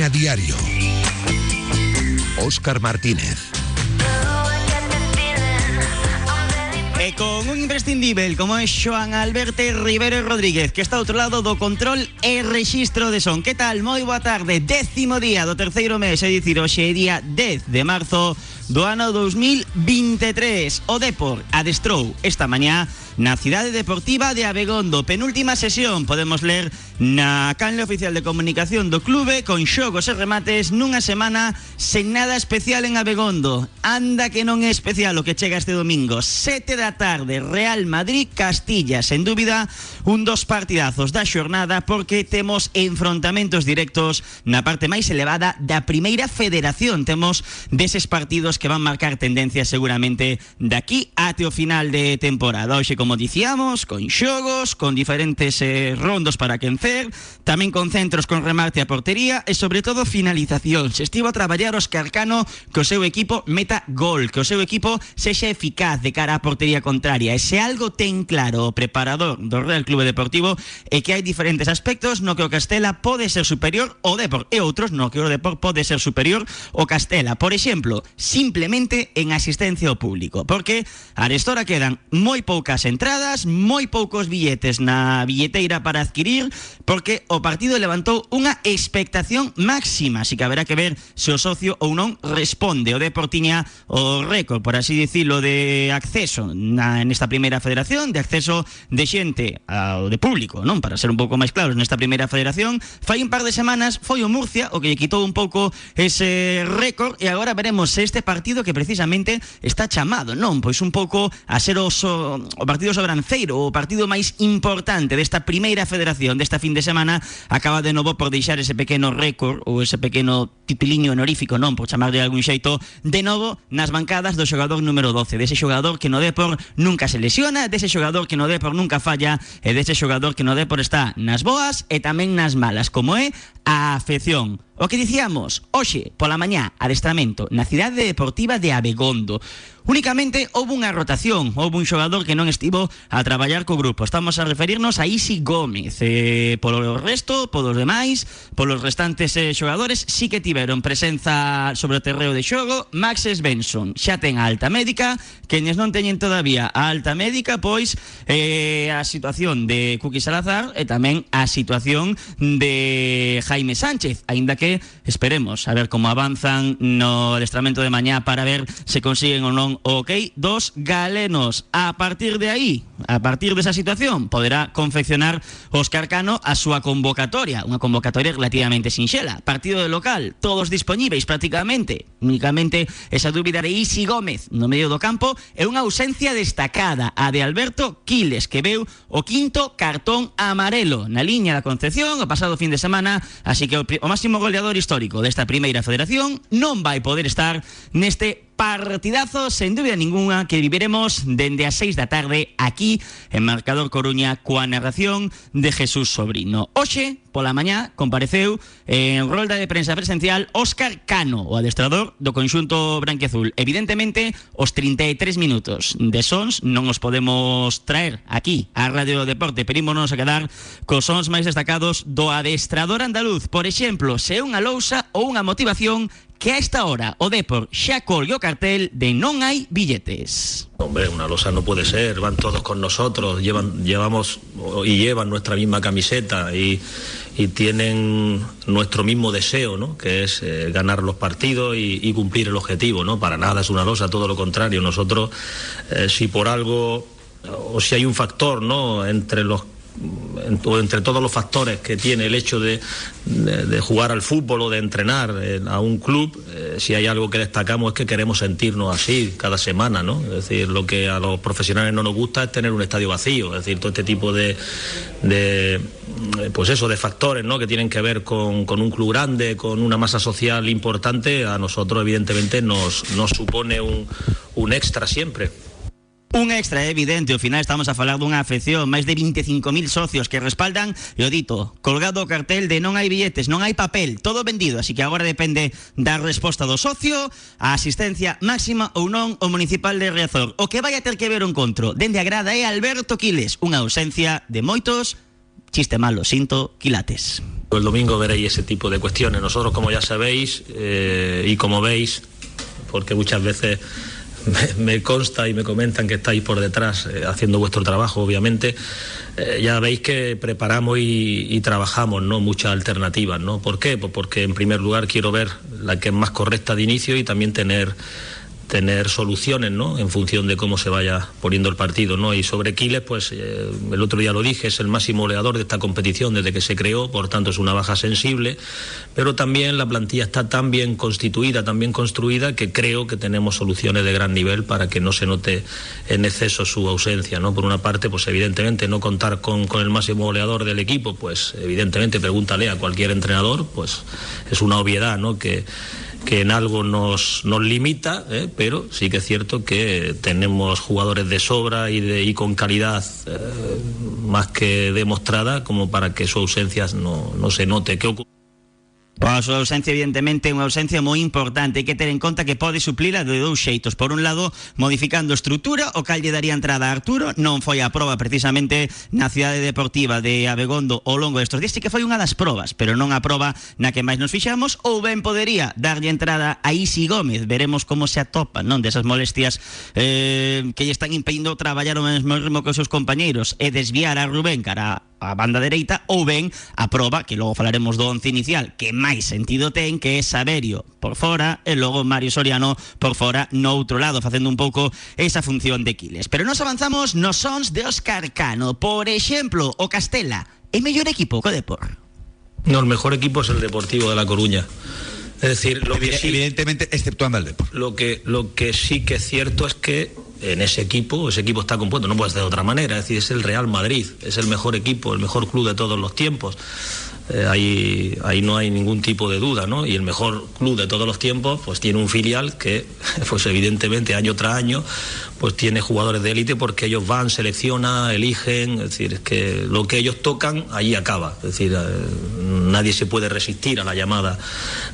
Coruña Diario. Óscar Martínez. E con un imprescindible como é Xoan Alberto Rivero Rodríguez Que está ao outro lado do control e registro de son Que tal? Moi boa tarde Décimo día do terceiro mes É dicir, hoxe día 10 de marzo do ano 2023 O Depor adestrou esta mañá na cidade deportiva de Abegondo Penúltima sesión, podemos ler na canle oficial de comunicación do clube Con xogos e remates nunha semana sen nada especial en Abegondo. Anda que non é especial o que chega este domingo. 7 da tarde, Real Madrid Castilla, sen dúbida un dos partidazos da xornada Porque temos enfrontamentos directos na parte máis elevada da primeira federación. Temos deses partidos que van marcar tendencia seguramente daqui até o final de temporada. Hoxe, como dicíamos, con xogos, con diferentes eh, rondos para quencer, tamén con centros con remate a portería e sobre todo finalización. Se estivo a traballar os Carcano que o seu equipo meta gol, que o seu equipo sexa eficaz de cara á portería contraria. E se algo ten claro o preparador do Real Clube Deportivo é que hai diferentes aspectos no que o Castela pode ser superior ao Depor e outros no que o Depor pode ser superior ao Castela. Por exemplo, simplemente en asistencia ao público, porque a restora quedan moi poucas entradas, moi poucos billetes na billeteira para adquirir, porque o partido levantou unha expectación máxima, así que haberá que ver se o socio ou non responde. O Deportiña o récord, por así dicilo, de acceso na, nesta primeira federación, de acceso de xente ao de público, non? Para ser un pouco máis claros, nesta primeira federación, fai un par de semanas foi o Murcia o que lle quitou un pouco ese récord e agora veremos este partido que precisamente está chamado, non? Pois un pouco a ser o, so, o partido sobranceiro, o partido máis importante desta primeira federación desta fin de semana, acaba de novo por deixar ese pequeno récord ou ese pequeno titiliño honorífico, non? Por chamar de algún xeito, de novo nas bancadas do xogador número 12, dese xogador que no Depor nunca se lesiona, dese xogador que no Depor nunca falla e dese xogador que no Depor está nas boas e tamén nas malas, como é afección. O que dicíamos, hoxe, pola mañá, adestramento na cidade deportiva de Abegondo. Únicamente houve unha rotación, houve un xogador que non estivo a traballar co grupo. Estamos a referirnos a Isi Gómez. Eh, polo resto, polos demais, polos restantes eh, xogadores, sí que tiveron presenza sobre o terreo de xogo. Max Svensson xa ten a alta médica, quenes non teñen todavía a alta médica, pois eh, a situación de Cuqui Salazar e tamén a situación de Jaime Sánchez, aínda que esperemos a ver como avanzan no adestramento de mañá para ver se consiguen ou non ok dos galenos. A partir de aí, a partir desa situación, poderá confeccionar Óscar Cano a súa convocatoria, unha convocatoria relativamente sinxela. Partido de local, todos dispoñíveis prácticamente. Únicamente esa dúbida de Isi Gómez no medio do campo e unha ausencia destacada, a de Alberto Quiles, que veu o quinto cartón amarelo na liña da Concepción o pasado fin de semana, así que o, o máximo goleador adestrador histórico desta primeira federación non vai poder estar neste partidazo, sen dúbida ninguna, que viviremos dende as 6 da tarde aquí en Marcador Coruña coa narración de Jesús Sobrino. Oxe, pola mañá, compareceu en rolda de prensa presencial Óscar Cano, o adestrador do conxunto branquiazul. Evidentemente, os 33 minutos de sons non os podemos traer aquí a Radio Deporte, perímonos a quedar cos sons máis destacados do adestrador andaluz. Por exemplo, se unha lousa ou unha motivación que a esta hora o Depor xa colgue o cartel de non hai billetes. Hombre, una losa no puede ser, van todos con nosotros, llevan, llevamos y llevan nuestra misma camiseta y, y tienen nuestro mismo deseo, ¿no? que es eh, ganar los partidos y, y, cumplir el objetivo. ¿no? Para nada es una losa, todo lo contrario. Nosotros, eh, si por algo o si hay un factor ¿no? entre los entre todos los factores que tiene el hecho de, jugar al fútbol o de entrenar a un club, eh, si hay algo que destacamos es que queremos sentirnos así cada semana, ¿no? Es decir, lo que a los profesionales no nos gusta es tener un estadio vacío, es decir, todo este tipo de, pues eso, de factores, ¿no? Que tienen que ver con, un club grande, con una masa social importante, a nosotros evidentemente nos, supone un extra siempre. Un extra evidente, ao final estamos a falar dunha afección, máis de 25.000 socios que respaldan, e o dito, colgado o cartel de non hai billetes, non hai papel, todo vendido, así que agora depende da resposta do socio, a asistencia máxima ou non o municipal de Riazor. O que vai a ter que ver o encontro dende a grada é Alberto Quiles, unha ausencia de moitos, chiste malo, sinto, quilates. El domingo veréis ese tipo de cuestiones. Nosotros, como ya sabéis eh, y como veis, porque muchas veces me, consta y me comentan que estáis por detrás eh, haciendo vuestro trabajo, obviamente. Eh, ya veis que preparamos y, trabajamos ¿no? muchas alternativas. ¿no? ¿Por qué? Pues porque en primer lugar quiero ver la que es más correcta de inicio y también tener tener soluciones ¿no? en función de cómo se vaya poniendo el partido. ¿no? Y sobre Quiles, pues eh, el otro día lo dije, es el máximo goleador de esta competición desde que se creó, por tanto es una baja sensible, pero también la plantilla está tan bien constituida, tan bien construida, que creo que tenemos soluciones de gran nivel para que no se note en exceso su ausencia. ¿no? Por una parte, pues evidentemente no contar con, con el máximo goleador del equipo, pues evidentemente pregúntale a cualquier entrenador, pues es una obviedad ¿no? que que en algo nos, nos limita, ¿eh? pero sí que es cierto que tenemos jugadores de sobra y, de, y con calidad eh, más que demostrada como para que su ausencia no, no se note. A súa ausencia, evidentemente, é unha ausencia moi importante. Hai que ter en conta que pode suplila de dous xeitos. Por un lado, modificando estrutura, o cal lle daría entrada a Arturo. Non foi a proba precisamente na cidade deportiva de Abegondo ao longo destes días. que foi unha das probas, pero non a proba na que máis nos fixamos. Ou ben podería darlle entrada a Isi Gómez. Veremos como se atopa, non? Desas molestias eh, que lle están impedindo traballar o mesmo ritmo que os seus e desviar a Rubén cara a banda dereita ou ben a proba, que logo falaremos do once inicial, que máis sentido ten, que é Saberio por fora e logo Mario Soriano por fora no outro lado, facendo un pouco esa función de Quiles. Pero nos avanzamos nos sons de Óscar Cano. Por exemplo, o Castela, é mellor equipo co Depor? No, el mejor equipo es el Deportivo de La Coruña. Es decir, lo que sí, evidentemente, exceptuando el Depor. Lo que, lo que sí que es cierto es que en ese equipo, ese equipo está compuesto, no puede ser de otra manera, es decir, es el Real Madrid, es el mejor equipo, el mejor club de todos los tiempos. Eh, ahí, ahí no hay ningún tipo de duda, ¿no? Y el mejor club de todos los tiempos, pues tiene un filial que, pues evidentemente, año tras año, pues tiene jugadores de élite porque ellos van, seleccionan, eligen, es decir, es que lo que ellos tocan, ahí acaba. Es decir, eh, nadie se puede resistir a la llamada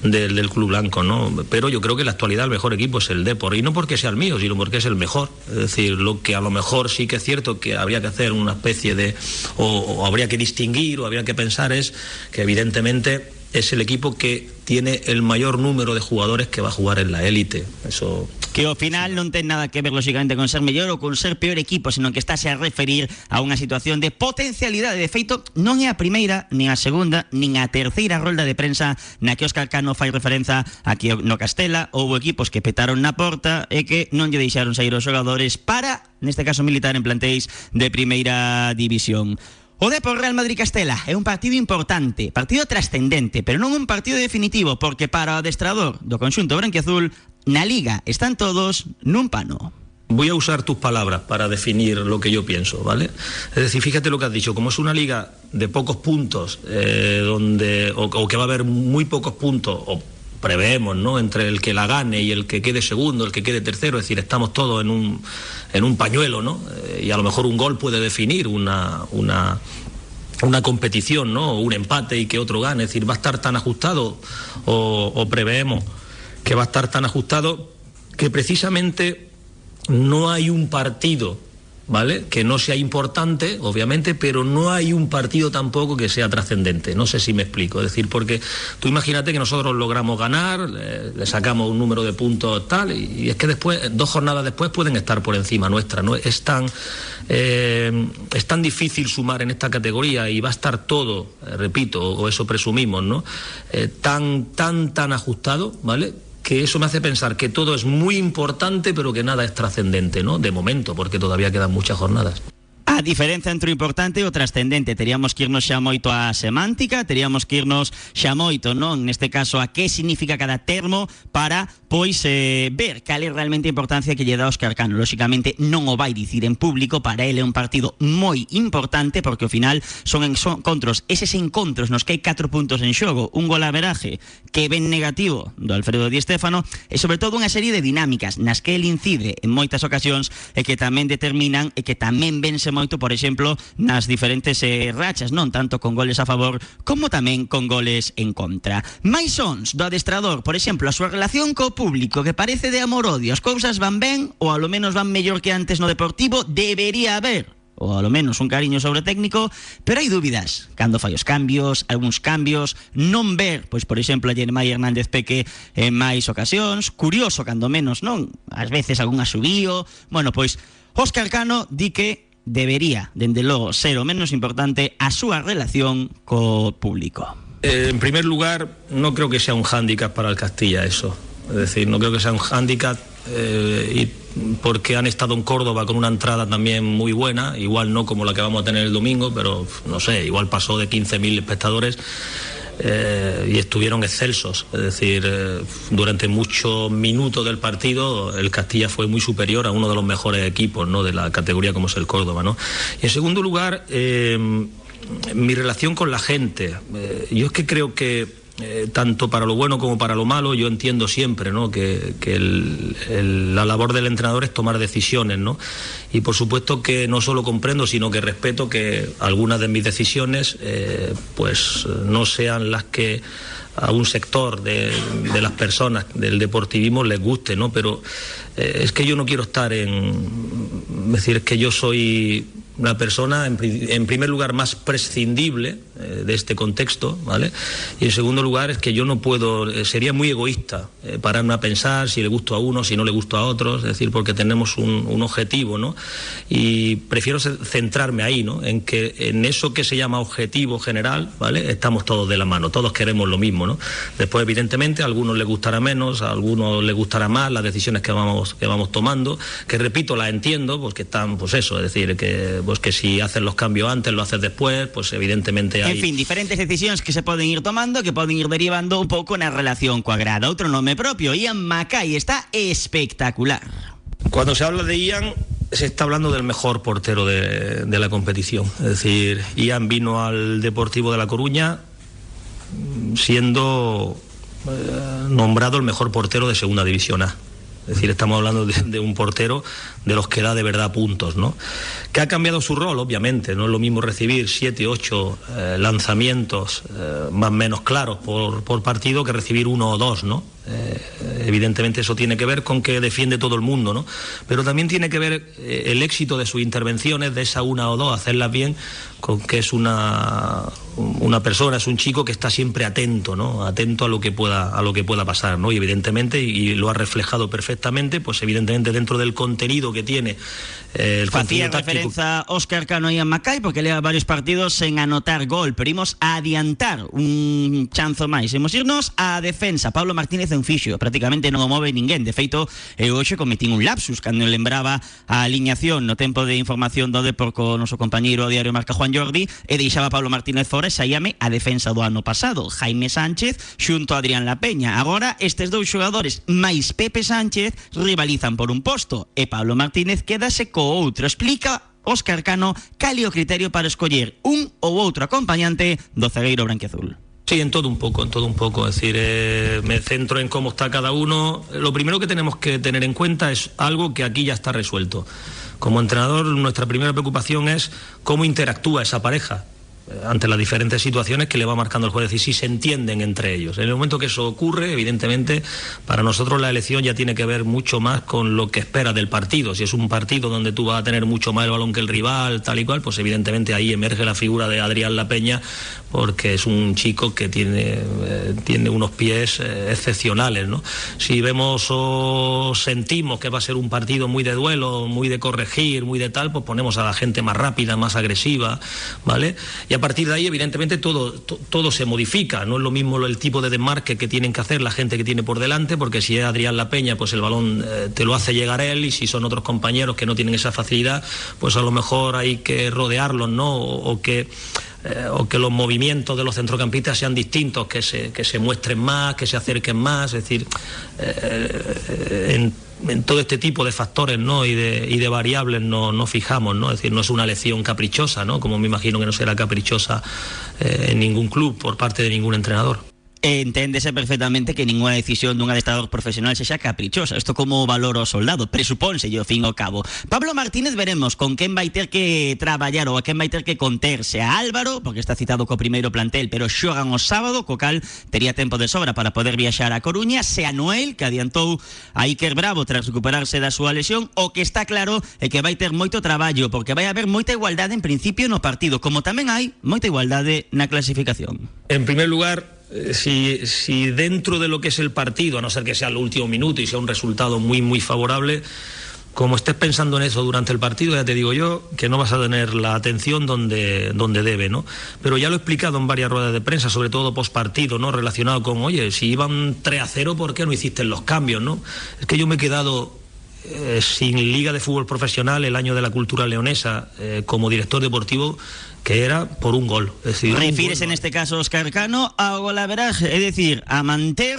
del, del, Club Blanco, ¿no? Pero yo creo que en la actualidad el mejor equipo es el Depor, y no porque sea el mío, sino porque es el mejor. Es decir, lo que a lo mejor sí que es cierto que habría que hacer una especie de, o, o habría que distinguir, o habría que pensar es que evidentemente es el equipo que tiene el mayor número de jugadores que va a jugar en la élite. Eso que ao final non ten nada que ver lógicamente con ser mellor ou con ser peor equipo, senón que estáse a referir a unha situación de potencialidade. De feito, non é a primeira, nin a segunda, nin a terceira rolda de prensa na que Óscar Cano fai referenza a que no Castela houve equipos que petaron na porta e que non lle deixaron sair os xogadores para, neste caso militar, en plantéis de primeira división. O Depor Real Madrid Castela é un partido importante, partido trascendente, pero non un partido definitivo, porque para o adestrador do conxunto branquiazul, na Liga están todos nun pano. Voy a usar tus palabras para definir lo que yo pienso, ¿vale? Es decir, fíjate lo que has dicho, como es una liga de pocos puntos, eh, donde, o, o que va a haber muy pocos puntos, o preveemos, ¿no? Entre el que la gane y el que quede segundo, el que quede tercero, es decir, estamos todos en un, en un pañuelo, ¿no? Eh, y a lo mejor un gol puede definir una, una, una competición, ¿no? Un empate y que otro gane, es decir, va a estar tan ajustado o, o preveemos que va a estar tan ajustado que precisamente no hay un partido ¿vale? Que no sea importante, obviamente, pero no hay un partido tampoco que sea trascendente. No sé si me explico. Es decir, porque tú imagínate que nosotros logramos ganar, le, le sacamos un número de puntos tal, y, es que después, dos jornadas después, pueden estar por encima nuestra. ¿no? Es tan, eh, es tan difícil sumar en esta categoría y va a estar todo, eh, repito, o eso presumimos, ¿no? Eh, tan, tan, tan ajustado, ¿vale? Que eso me hace pensar que todo es muy importante, pero que nada es trascendente, ¿no? De momento, porque todavía quedan muchas jornadas. A diferenza entre o importante e o trascendente Teríamos que irnos xa moito á semántica Teríamos que irnos xa moito non? Neste caso a que significa cada termo Para, pois, eh, ver cal é realmente a importancia que lle dá Óscar Cano Lóxicamente non o vai dicir en público Para ele é un partido moi importante Porque ao final son encontros Eses encontros nos que hai 4 puntos en xogo Un gol a veraje que ven negativo Do Alfredo Di Stéfano E sobre todo unha serie de dinámicas Nas que ele incide en moitas ocasións E que tamén determinan E que tamén vense moito, por exemplo, nas diferentes eh, rachas, non tanto con goles a favor como tamén con goles en contra. Mais sons do adestrador, por exemplo, a súa relación co público, que parece de amor-odio, as cousas van ben ou ao menos van mellor que antes no Deportivo, debería haber o a lo menos un cariño sobre técnico, pero hai dúbidas cando fai os cambios, algúns cambios, non ver, pois por exemplo, a Jeremai Hernández Peque en máis ocasións, curioso cando menos, non? Ás veces algún asubío, bueno, pois Óscar Cano di que debería, dende logo, ser o menos importante a súa relación co público. Eh, en primer lugar, no creo que sea un hándicap para el Castilla eso. Es decir, no creo que sea un hándicap eh, porque han estado en Córdoba con una entrada también muy buena, igual no como la que vamos a tener el domingo, pero no sé, igual pasó de 15.000 espectadores. Eh, y estuvieron excelsos. Es decir, eh, durante muchos minutos del partido el Castilla fue muy superior a uno de los mejores equipos ¿no? de la categoría como es el Córdoba. ¿no? Y en segundo lugar, eh, mi relación con la gente. Yo es que creo que eh, tanto para lo bueno como para lo malo, yo entiendo siempre ¿no? que, la labor del entrenador es tomar decisiones. ¿no? Y por supuesto que no solo comprendo, sino que respeto que algunas de mis decisiones eh, pues no sean las que a un sector de, de, las personas del deportivismo les guste, ¿no? Pero eh, es que yo no quiero estar en... Es decir, es que yo soy una persona, en, en, primer lugar, más prescindible eh, de este contexto, ¿vale? Y en segundo lugar, es que yo no puedo, eh, sería muy egoísta eh, pararme a pensar si le gusto a uno, si no le gusto a otros, es decir, porque tenemos un, objetivo, ¿no? Y prefiero centrarme ahí, ¿no? En que en eso que se llama objetivo general, ¿vale? Estamos todos de la mano, todos queremos lo mismo, ¿no? Después, evidentemente, a algunos les gustará menos, a algunos les gustará más las decisiones que vamos, que vamos tomando, que repito, las entiendo, pues que están, pues eso, es decir, que pues que si haces los cambios antes, lo haces después, pues evidentemente hay... En fin, diferentes decisiones que se poden ir tomando, que poden ir derivando un pouco na relación coa grada. Outro nome propio, Ian Mackay, está espectacular. Cuando se habla de Ian, se está hablando del mejor portero de, de la competición. Es decir, Ian vino al Deportivo de La Coruña siendo eh, nombrado el mejor portero de Segunda División A. Es decir, estamos hablando de, un portero de los que da de verdad puntos, ¿no? Que ha cambiado su rol, obviamente. No es lo mismo recibir siete, ocho eh, lanzamientos eh, más o menos claros por, partido que recibir uno o dos, ¿no? Eh, evidentemente eso tiene que ver con que defiende todo el mundo, ¿no? Pero también tiene que ver eh, el éxito de sus intervenciones, de esa una o dos, hacerlas bien, con que es una, una persona, es un chico que está siempre atento, ¿no? Atento a lo que pueda, a lo que pueda pasar, ¿no? Y evidentemente, y lo ha reflejado perfectamente, pues evidentemente dentro del contenido que tiene eh, el Facía referencia a Óscar Cano y a Macay porque leva varios partidos en anotar gol, pero imos a adiantar un chanzo máis. Imos irnos a defensa. Pablo Martínez en fixo, prácticamente non o move ninguén. De feito, eu hoxe cometín un lapsus cando lembraba a alineación no tempo de información do Depor co noso compañeiro diario Marca Juan Jordi e deixaba Pablo Martínez fora e saíame a defensa do ano pasado. Jaime Sánchez xunto a Adrián La Peña. Agora, estes dous xogadores máis Pepe Sánchez rivalizan por un posto e Pablo Martínez quedase co outro. Explica Óscar Cano cal criterio para escoller un ou outro acompañante do zagueiro branquiazul. Sí, en todo un poco, en todo un poco. Es decir, eh, me centro en cómo está cada uno. Lo primero que tenemos que tener en cuenta es algo que aquí ya está resuelto. Como entrenador, nuestra primera preocupación es cómo interactúa esa pareja ante las diferentes situaciones que le va marcando el juez y si se entienden entre ellos. En el momento que eso ocurre, evidentemente, para nosotros la elección ya tiene que ver mucho más con lo que espera del partido. Si es un partido donde tú vas a tener mucho más el balón que el rival, tal y cual, pues evidentemente ahí emerge la figura de Adrián La Peña, porque es un chico que tiene, eh, tiene unos pies eh, excepcionales. ¿no? Si vemos o sentimos que va a ser un partido muy de duelo, muy de corregir, muy de tal, pues ponemos a la gente más rápida, más agresiva, ¿vale? Y a partir de ahí, evidentemente, todo, to, todo se modifica. No es lo mismo el tipo de desmarque que tienen que hacer la gente que tiene por delante, porque si es Adrián La Peña, pues el balón eh, te lo hace llegar él, y si son otros compañeros que no tienen esa facilidad, pues a lo mejor hay que rodearlos, ¿no? O que eh, o que los movimientos de los centrocampistas sean distintos, que se, que se muestren más, que se acerquen más, es decir, eh, en, todo este tipo de factores ¿no? y, de, y de variables no, no fijamos, ¿no? es decir, no es una elección caprichosa, ¿no? como me imagino que no será caprichosa eh, en ningún club por parte de ningún entrenador. Enténdese perfectamente que ninguna decisión dun adestrador profesional sexa caprichosa. Isto como valor ao soldado, presupónse ao fin ao cabo. Pablo Martínez veremos con quen vai ter que traballar ou a quen vai ter que conterse a Álvaro, porque está citado co primeiro plantel, pero xogan o sábado, co cal tería tempo de sobra para poder viaxar a Coruña, se a Noel, que adiantou a Iker Bravo tras recuperarse da súa lesión, o que está claro é que vai ter moito traballo, porque vai haber moita igualdade en principio no partido, como tamén hai moita igualdade na clasificación. En primer lugar, si, si dentro de lo que es el partido, a no ser que sea el último minuto y sea un resultado muy, muy favorable, como estés pensando en eso durante el partido, ya te digo yo que no vas a tener la atención donde, donde debe, ¿no? Pero ya lo he explicado en varias ruedas de prensa, sobre todo post partido, ¿no? Relacionado con, oye, si iban 3 a 0, ¿por qué no hiciste los cambios, ¿no? Es que yo me he quedado eh, sin liga de fútbol profesional el año de la cultura leonesa eh, como director deportivo que era por un gol. Es decir, Refires en este caso Oscar Cano a golaveraje, es decir, a manter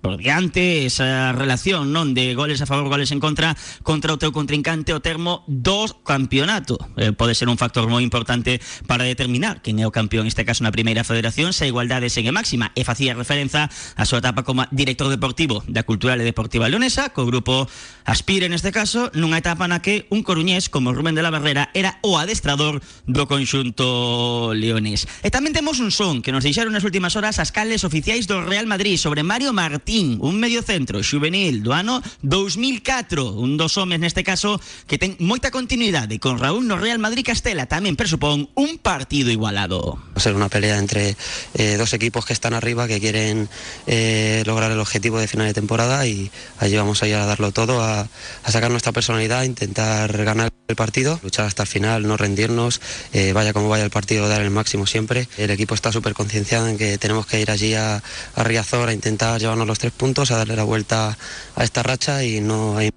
por diante esa relación non de goles a favor, goles en contra contra o contrincante o termo do campeonato. Eh, ser un factor moi importante para determinar quen é o campeón, este caso na primeira federación, se a igualdade segue máxima e facía referenza a súa etapa como director deportivo da Cultural e Deportiva Leonesa, co grupo Aspire neste caso, nunha etapa na que un coruñés como Rubén de la Barrera era o adestrador do conxunto leonés. E tamén temos un son que nos deixaron nas últimas horas as cales oficiais Real Madrid sobre Mario Martín, un mediocentro xuvenil do ano 2004, un dos homes neste caso que ten moita continuidade con Raúl no Real Madrid Castela, tamén presupón un partido igualado. Va a ser una pelea entre eh, dos equipos que están arriba, que quieren eh, lograr el objetivo de final de temporada y allí vamos a ir a darlo todo, a, a sacar nuestra personalidad, intentar ganar el partido, luchar hasta el final, no rendirnos, eh, vaya como vaya el partido, dar el máximo siempre. El equipo está súper concienciado en que tenemos que ir allí a, Riazor a intentar llevarnos los tres puntos, a darle la vuelta a esta racha y no hay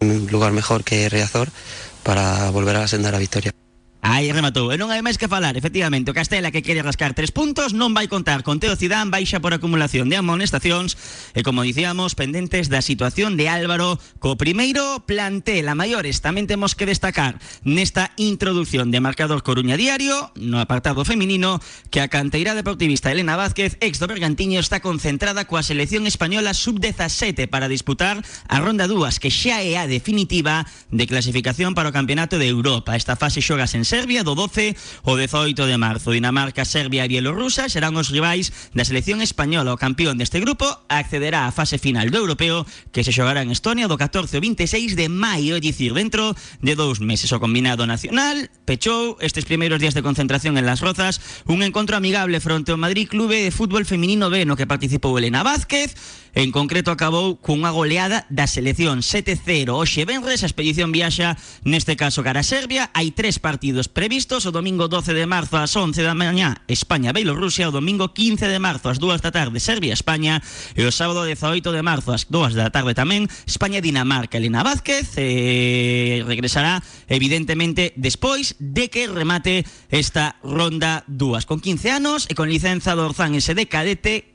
lugar mejor que Riazor para volver a la senda de la victoria. Aí rematou, e non hai máis que falar Efectivamente, o Castela que quere rascar tres puntos Non vai contar con Teo Zidane Baixa por acumulación de amonestacións E como dicíamos, pendentes da situación de Álvaro Co primeiro plantel. A maiores tamén temos que destacar Nesta introducción de Marcador Coruña Diario No apartado feminino Que a canteira deportivista Elena Vázquez Ex do Bergantiño está concentrada Coa selección española sub-17 Para disputar a ronda dúas Que xa é a definitiva de clasificación Para o Campeonato de Europa. Esta fase xogas en Serbia do 12 ao 18 de marzo. Dinamarca, Serbia e Bielorrusia serán os rivais da selección española. O campeón deste grupo accederá á fase final do europeo que se xogará en Estonia do 14 ao 26 de maio, é dicir, dentro de dous meses. O combinado nacional pechou estes primeiros días de concentración en Las Rozas un encontro amigable fronte ao Madrid Clube de Fútbol Feminino B no que participou Elena Vázquez En concreto acabou cunha goleada da selección 7-0 Oxe Benres, a expedición viaxa neste caso cara a Serbia. Hai tres partidos previstos. O domingo 12 de marzo ás 11 da mañá España-Bielorrusia O domingo 15 de marzo ás 2 da tarde Serbia-España E o sábado 18 de marzo ás 2 da tarde tamén España-Dinamarca Elena Vázquez. Eh, regresará evidentemente despois de que remate esta ronda dúas. Con 15 anos e con licenza do Orzán SD cadete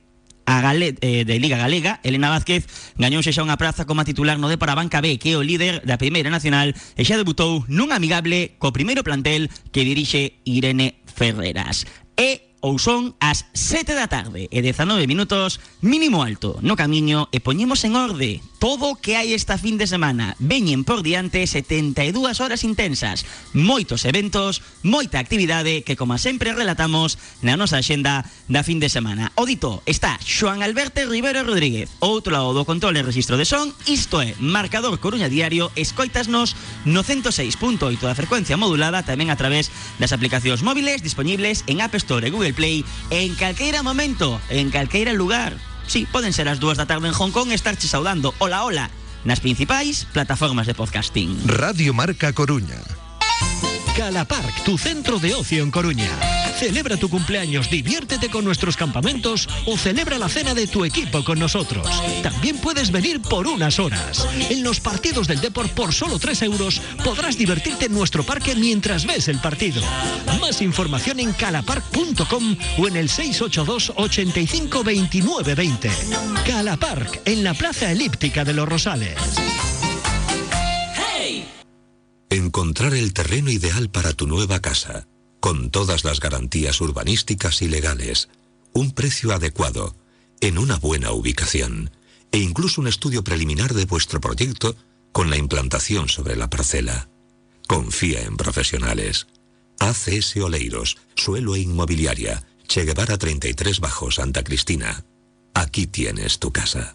a Gale, eh, de Liga Galega, Elena Vázquez gañouse xa unha praza como titular no de para Banca B, que é o líder da Primeira Nacional, e xa debutou nun amigable co primeiro plantel que dirixe Irene Ferreras. E ou son as 7 da tarde e 19 minutos mínimo alto. No camiño e poñemos en orde todo o que hai esta fin de semana. Veñen por diante 72 horas intensas moitos eventos moita actividade que como sempre relatamos na nosa axenda da fin de semana. O dito está Xoan Alberto Rivero Rodríguez outro lado do control e registro de son. Isto é Marcador Coruña Diario. Escoitasnos no 106.8 da frecuencia modulada tamén a través das aplicacións móviles disponibles en App Store e Google Google Play en calqueira momento, en calqueira lugar. Sí, poden ser as dúas da tarde en Hong Kong estarche saudando. Hola, hola, nas principais plataformas de podcasting. Radio Marca Coruña. Calapark, tu centro de ocio en Coruña. Celebra tu cumpleaños, diviértete con nuestros campamentos o celebra la cena de tu equipo con nosotros. También puedes venir por unas horas. En los partidos del Deport por solo 3 euros podrás divertirte en nuestro parque mientras ves el partido. Más información en calapark.com o en el 682 85 29 20. Calapark, en la Plaza Elíptica de los Rosales. Encontrar el terreno ideal para tu nueva casa, con todas las garantías urbanísticas y legales. un precio adecuado, en una buena ubicación e incluso un estudio preliminar de vuestro proyecto con la implantación sobre la parcela. Confía en profesionales. ACS Oleiros, Suelo e Inmobiliaria, Che Guevara 33 Bajo Santa Cristina. Aquí tienes tu casa.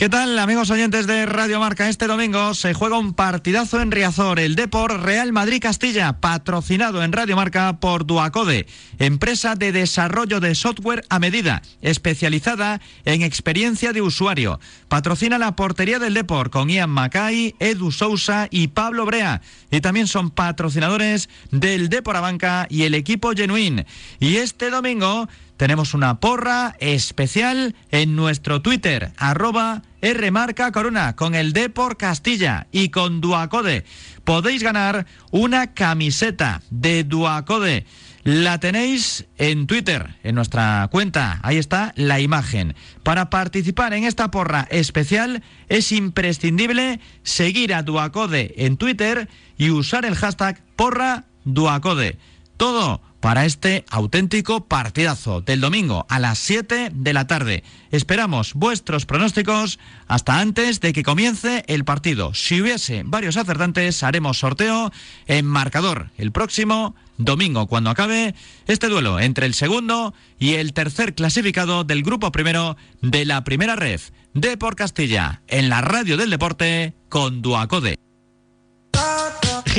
¿Qué tal, amigos oyentes de Radio Marca? Este domingo se juega un partidazo en Riazor, el Depor Real Madrid Castilla, patrocinado en Radio Marca por Duacode, empresa de desarrollo de software a medida, especializada en experiencia de usuario. Patrocina la portería del Depor con Ian Macay, Edu Sousa y Pablo Brea. Y también son patrocinadores del Depor Abanca y el equipo Genuine. Y este domingo tenemos una porra especial en nuestro Twitter, arroba Rmarca Corona, con el Depor Castilla y con Duacode. Podéis ganar una camiseta de Duacode. La tenéis en Twitter, en nuestra cuenta. Ahí está la imagen. Para participar en esta porra especial es imprescindible seguir a Duacode en Twitter y usar el hashtag porra Duacode. Todo para este auténtico partidazo del domingo a las 7 de la tarde. Esperamos vuestros pronósticos hasta antes de que comience el partido. Si hubiese varios acertantes, haremos sorteo en marcador el próximo domingo, cuando acabe este duelo entre el segundo y el tercer clasificado del grupo primero de la primera red de por Castilla, en la radio del deporte con Duacode.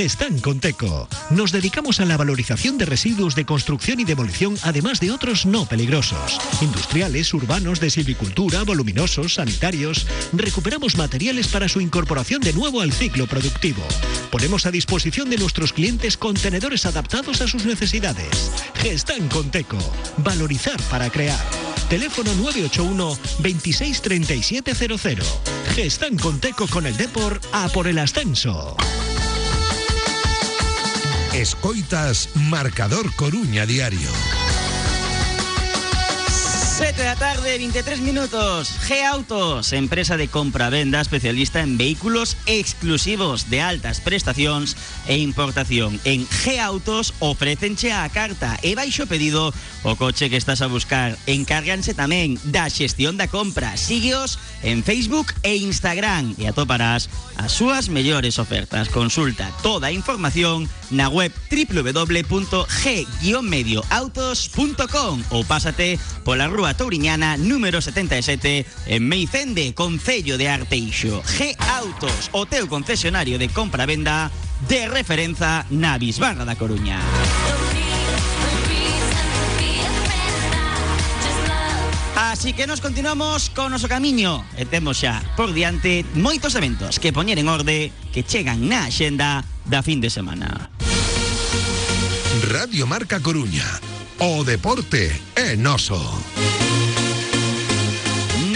Gestan Conteco. Nos dedicamos a la valorización de residuos de construcción y demolición, además de otros no peligrosos. Industriales, urbanos, de silvicultura, voluminosos, sanitarios. Recuperamos materiales para su incorporación de nuevo al ciclo productivo. Ponemos a disposición de nuestros clientes contenedores adaptados a sus necesidades. Gestan Conteco. Valorizar para crear. Teléfono 981 263700. Gestan Conteco con el Depor a por el ascenso. Escoitas Marcador Coruña Diario. 7 de la tarde, 23 minutos. G Autos, empresa de compra-venda especialista en vehículos exclusivos de altas prestaciones e importación. En G Autos ofrecenche a carta e baixo pedido o coche que estás a buscar. Encárganse tamén da xestión da compra. Sígueos en Facebook e Instagram e atoparás as súas mellores ofertas. Consulta toda a información na web www.g-medioautos.com ou pásate pola rúa Touriñana número 77 en Meicende, Concello de Arteixo. G Autos, o teu concesionario de compra-venda de referenza na Bisbarra da Coruña. Así que nos continuamos con noso camiño e temos xa por diante moitos eventos que poñer en orde que chegan na axenda da fin de semana. Radio Marca Coruña. O deporte é noso.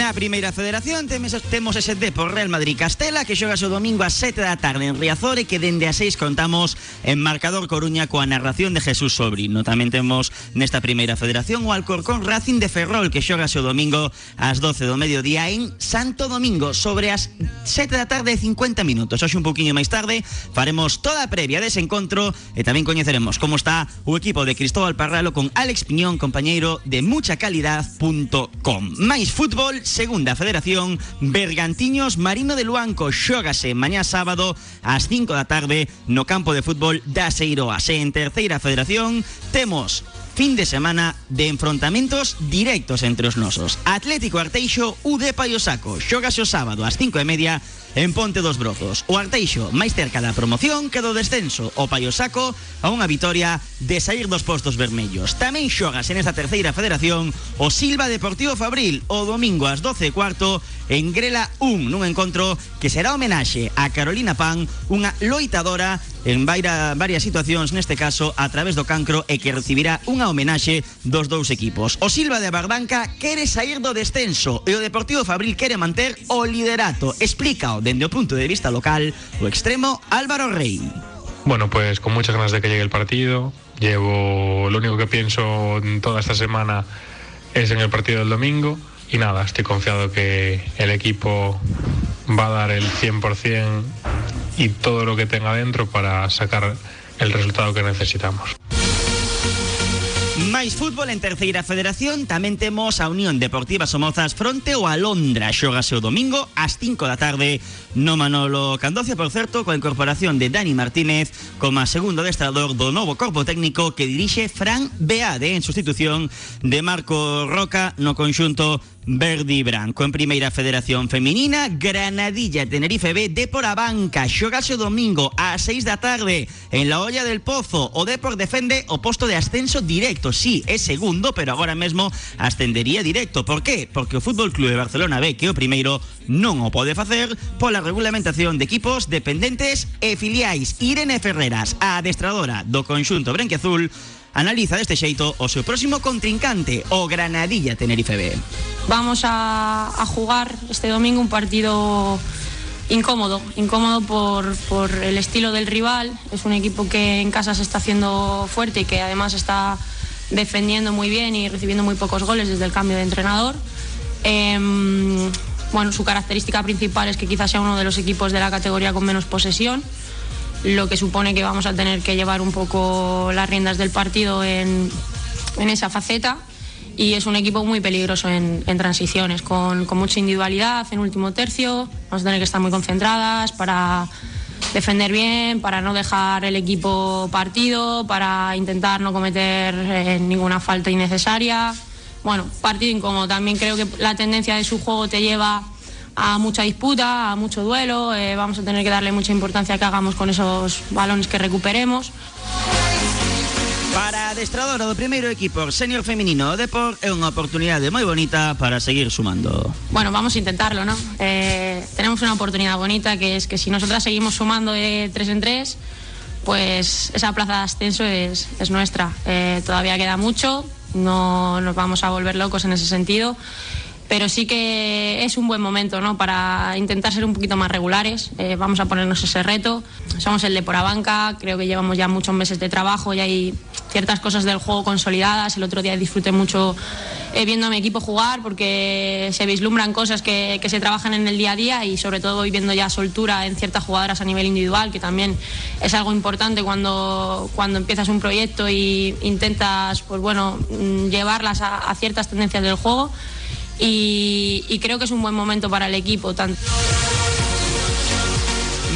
Na primeira federación temos, temos ese Depor Real Madrid Castela que xoga o domingo a 7 da tarde en Riazor e que dende a 6 contamos en Marcador Coruña coa narración de Jesús Sobrino. Tamén temos nesta primeira federación o Alcorcón Racing de Ferrol que xoga o domingo ás 12 do mediodía en Santo Domingo sobre as 7 da tarde e 50 minutos. Hoxe un poquinho máis tarde faremos toda a previa dese encontro e tamén coñeceremos como está o equipo de Cristóbal Parralo con Alex Piñón, compañeiro de muchacalidad.com. Mais fútbol Segunda Federación, Bergantiños Marino de Luanco xógase mañá sábado ás 5 da tarde no campo de fútbol da Seiroas. En Terceira Federación temos fin de semana de enfrontamentos directos entre os nosos. Atlético Arteixo, UD Paiosaco, xógase o sábado ás 5 e media en Ponte dos Brozos. O Arteixo máis cerca da promoción que do descenso. O Paiosaco a unha vitoria de sair dos postos vermellos. Tamén xogas en esta terceira federación o Silva Deportivo Fabril o domingo ás 12 e cuarto en Grela 1 nun encontro que será homenaxe a Carolina Pan, unha loitadora en vaira, varias situacións, neste caso a través do cancro e que recibirá unha homenaxe dos dous equipos. O Silva de Barbanca quere sair do descenso e o Deportivo Fabril quere manter o liderato. Explícao dende o punto de vista local o extremo Álvaro Rey. Bueno, pues con muchas ganas de que llegue el partido. Llevo, lo único que pienso en toda esta semana es en el partido del domingo. Y nada, estoy confiado que el equipo va a dar el 100% y todo lo que tenga dentro para sacar el resultado que necesitamos. Máis fútbol en terceira federación Tamén temos a Unión Deportiva Somozas Fronte o Alondra. Xogase o domingo ás 5 da tarde No Manolo Candocia, por certo Coa incorporación de Dani Martínez Como segundo adestrador do novo corpo técnico Que dirixe Fran Beade En sustitución de Marco Roca No conxunto Verdi Branco en Primeira Federación Feminina Granadilla Tenerife B Depor a banca Xogase o domingo a 6 da tarde En la olla del Pozo O Depor defende o posto de ascenso directo Sí, é segundo, pero agora mesmo ascendería directo Por qué? Porque o Fútbol Club de Barcelona B Que o primeiro non o pode facer Pola regulamentación de equipos dependentes e filiais Irene Ferreras, adestradora do conxunto Brenquiazul analiza deste xeito o seu próximo contrincante, o Granadilla Tenerife B. Vamos a, jugar este domingo un partido incómodo, incómodo por, por el estilo del rival. Es un equipo que en casa se está haciendo fuerte y que además está defendiendo muy bien y recibiendo muy pocos goles desde el cambio de entrenador. Eh, bueno, su característica principal es que quizás sea uno de los equipos de la categoría con menos posesión lo que supone que vamos a tener que llevar un poco las riendas del partido en, en esa faceta y es un equipo muy peligroso en, transiciones, con, con, mucha individualidad en último tercio, vamos a tener que estar muy concentradas para defender bien, para no dejar el equipo partido, para intentar no cometer eh, ninguna falta innecesaria. Bueno, partido incómodo. También creo que la tendencia de su juego te lleva a mucha disputa, a mucho duelo. Eh, vamos a tener que darle mucha importancia a que hagamos con esos balones que recuperemos. Para a adestradora do equipo senior feminino o Depor é unha oportunidade moi bonita para seguir sumando. Bueno, vamos a intentarlo, ¿no? Eh, tenemos una oportunidad bonita que es que si nosotras seguimos sumando de tres en tres, pues esa plaza de ascenso es, es nuestra. Eh, todavía queda mucho, no nos vamos a volver locos en ese sentido pero sí que es un buen momento ¿no? para intentar ser un poquito más regulares. Eh, vamos a ponernos ese reto. Somos el de por banca, creo que llevamos ya muchos meses de trabajo y hay ciertas cosas del juego consolidadas. El otro día disfruté mucho eh, viendo a mi equipo jugar porque se vislumbran cosas que, que, se trabajan en el día a día y sobre todo viendo ya soltura en ciertas jugadoras a nivel individual, que también es algo importante cuando, cuando empiezas un proyecto y intentas pues, bueno, mm, llevarlas a ciertas tendencias del juego y, creo que es un buen momento para el equipo. Tanto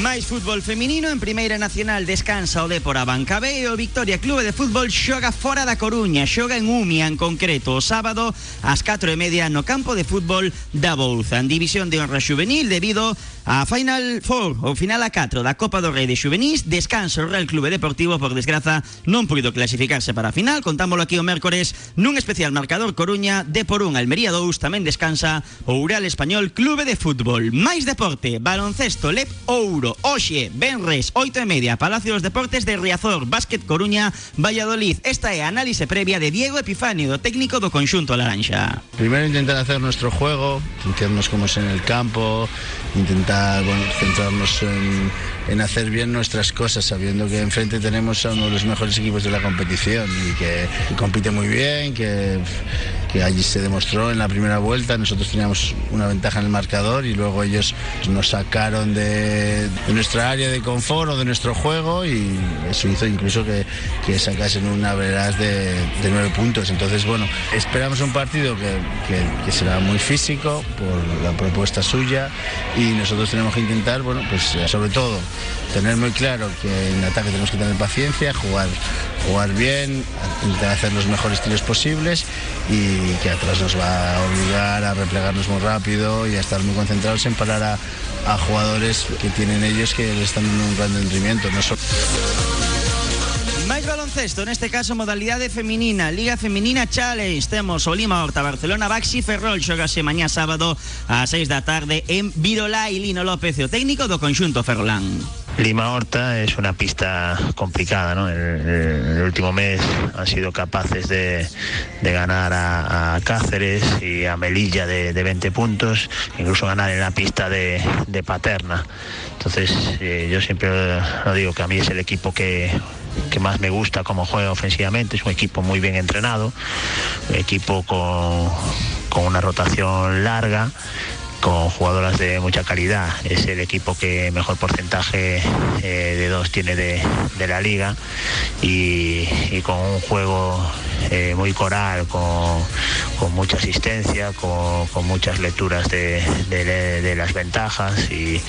Máis fútbol feminino en Primeira Nacional descansa o Dépor a Banca Victoria Clube de Fútbol xoga fora da Coruña, xoga en Umia en concreto o sábado ás 4 e media no campo de fútbol da Bouza en división de honra juvenil debido a Final Four, o final a 4 da Copa do Rei de Juvenís, descansa o Real Clube Deportivo por desgraza non puido clasificarse para final, contámolo aquí o mércores nun especial marcador Coruña de por un Almería 2 tamén descansa o Ural Español Clube de Fútbol. Máis deporte, baloncesto, Lep Ouro, Oxe, Benres, 8 e media, Palacio dos Deportes de Riazor, Básquet Coruña, Valladolid. Esta é a análise previa de Diego Epifanio, do técnico do conxunto Laranxa. Primero intentar hacer nuestro juego, sentirnos como es en el campo, intentar centrarnos en, hacer bien nuestras cosas, sabiendo que enfrente tenemos a uno de los mejores equipos de la competición y que, compite muy bien, que, allí se demostró en la primera vuelta. Nosotros teníamos una ventaja en el marcador y luego ellos nos sacaron de, nuestra área de confort o de nuestro juego y eso hizo incluso que, que sacasen una veraz de, nueve puntos. Entonces, bueno, esperamos un partido que será muy físico por la propuesta suya y nosotros tenemos que intentar, bueno, pues sobre todo tener muy claro que en ataque tenemos que tener paciencia, jugar, jugar bien, intentar hacer los mejores tiros posibles y que atrás nos va a obligar a replegarnos muy rápido y a estar muy concentrados en parar a, jugadores que tienen ellos que están dando un gran rendimiento. No. Máis baloncesto, neste caso modalidade feminina, Liga Feminina Challenge. Temos o Lima Horta Barcelona Baxi Ferrol xogase mañá sábado a 6 da tarde en Virolá e Lino López, o técnico do conxunto Ferrolán. Lima Horta es una pista complicada, ¿no? En, el último mes han sido capaces de, ganar a, Cáceres y a Melilla de, 20 puntos, incluso ganar en la pista de, Paterna. Entonces eh, yo siempre lo digo que a mí es el equipo que, más me gusta como juega ofensivamente, es un equipo muy bien entrenado, un equipo con, con una rotación larga con jugadoras de mucha calidad. Es el equipo que mejor porcentaje eh, de dos tiene de, la liga y, con un juego eh, muy coral, con, mucha asistencia, con, muchas lecturas de, las ventajas y,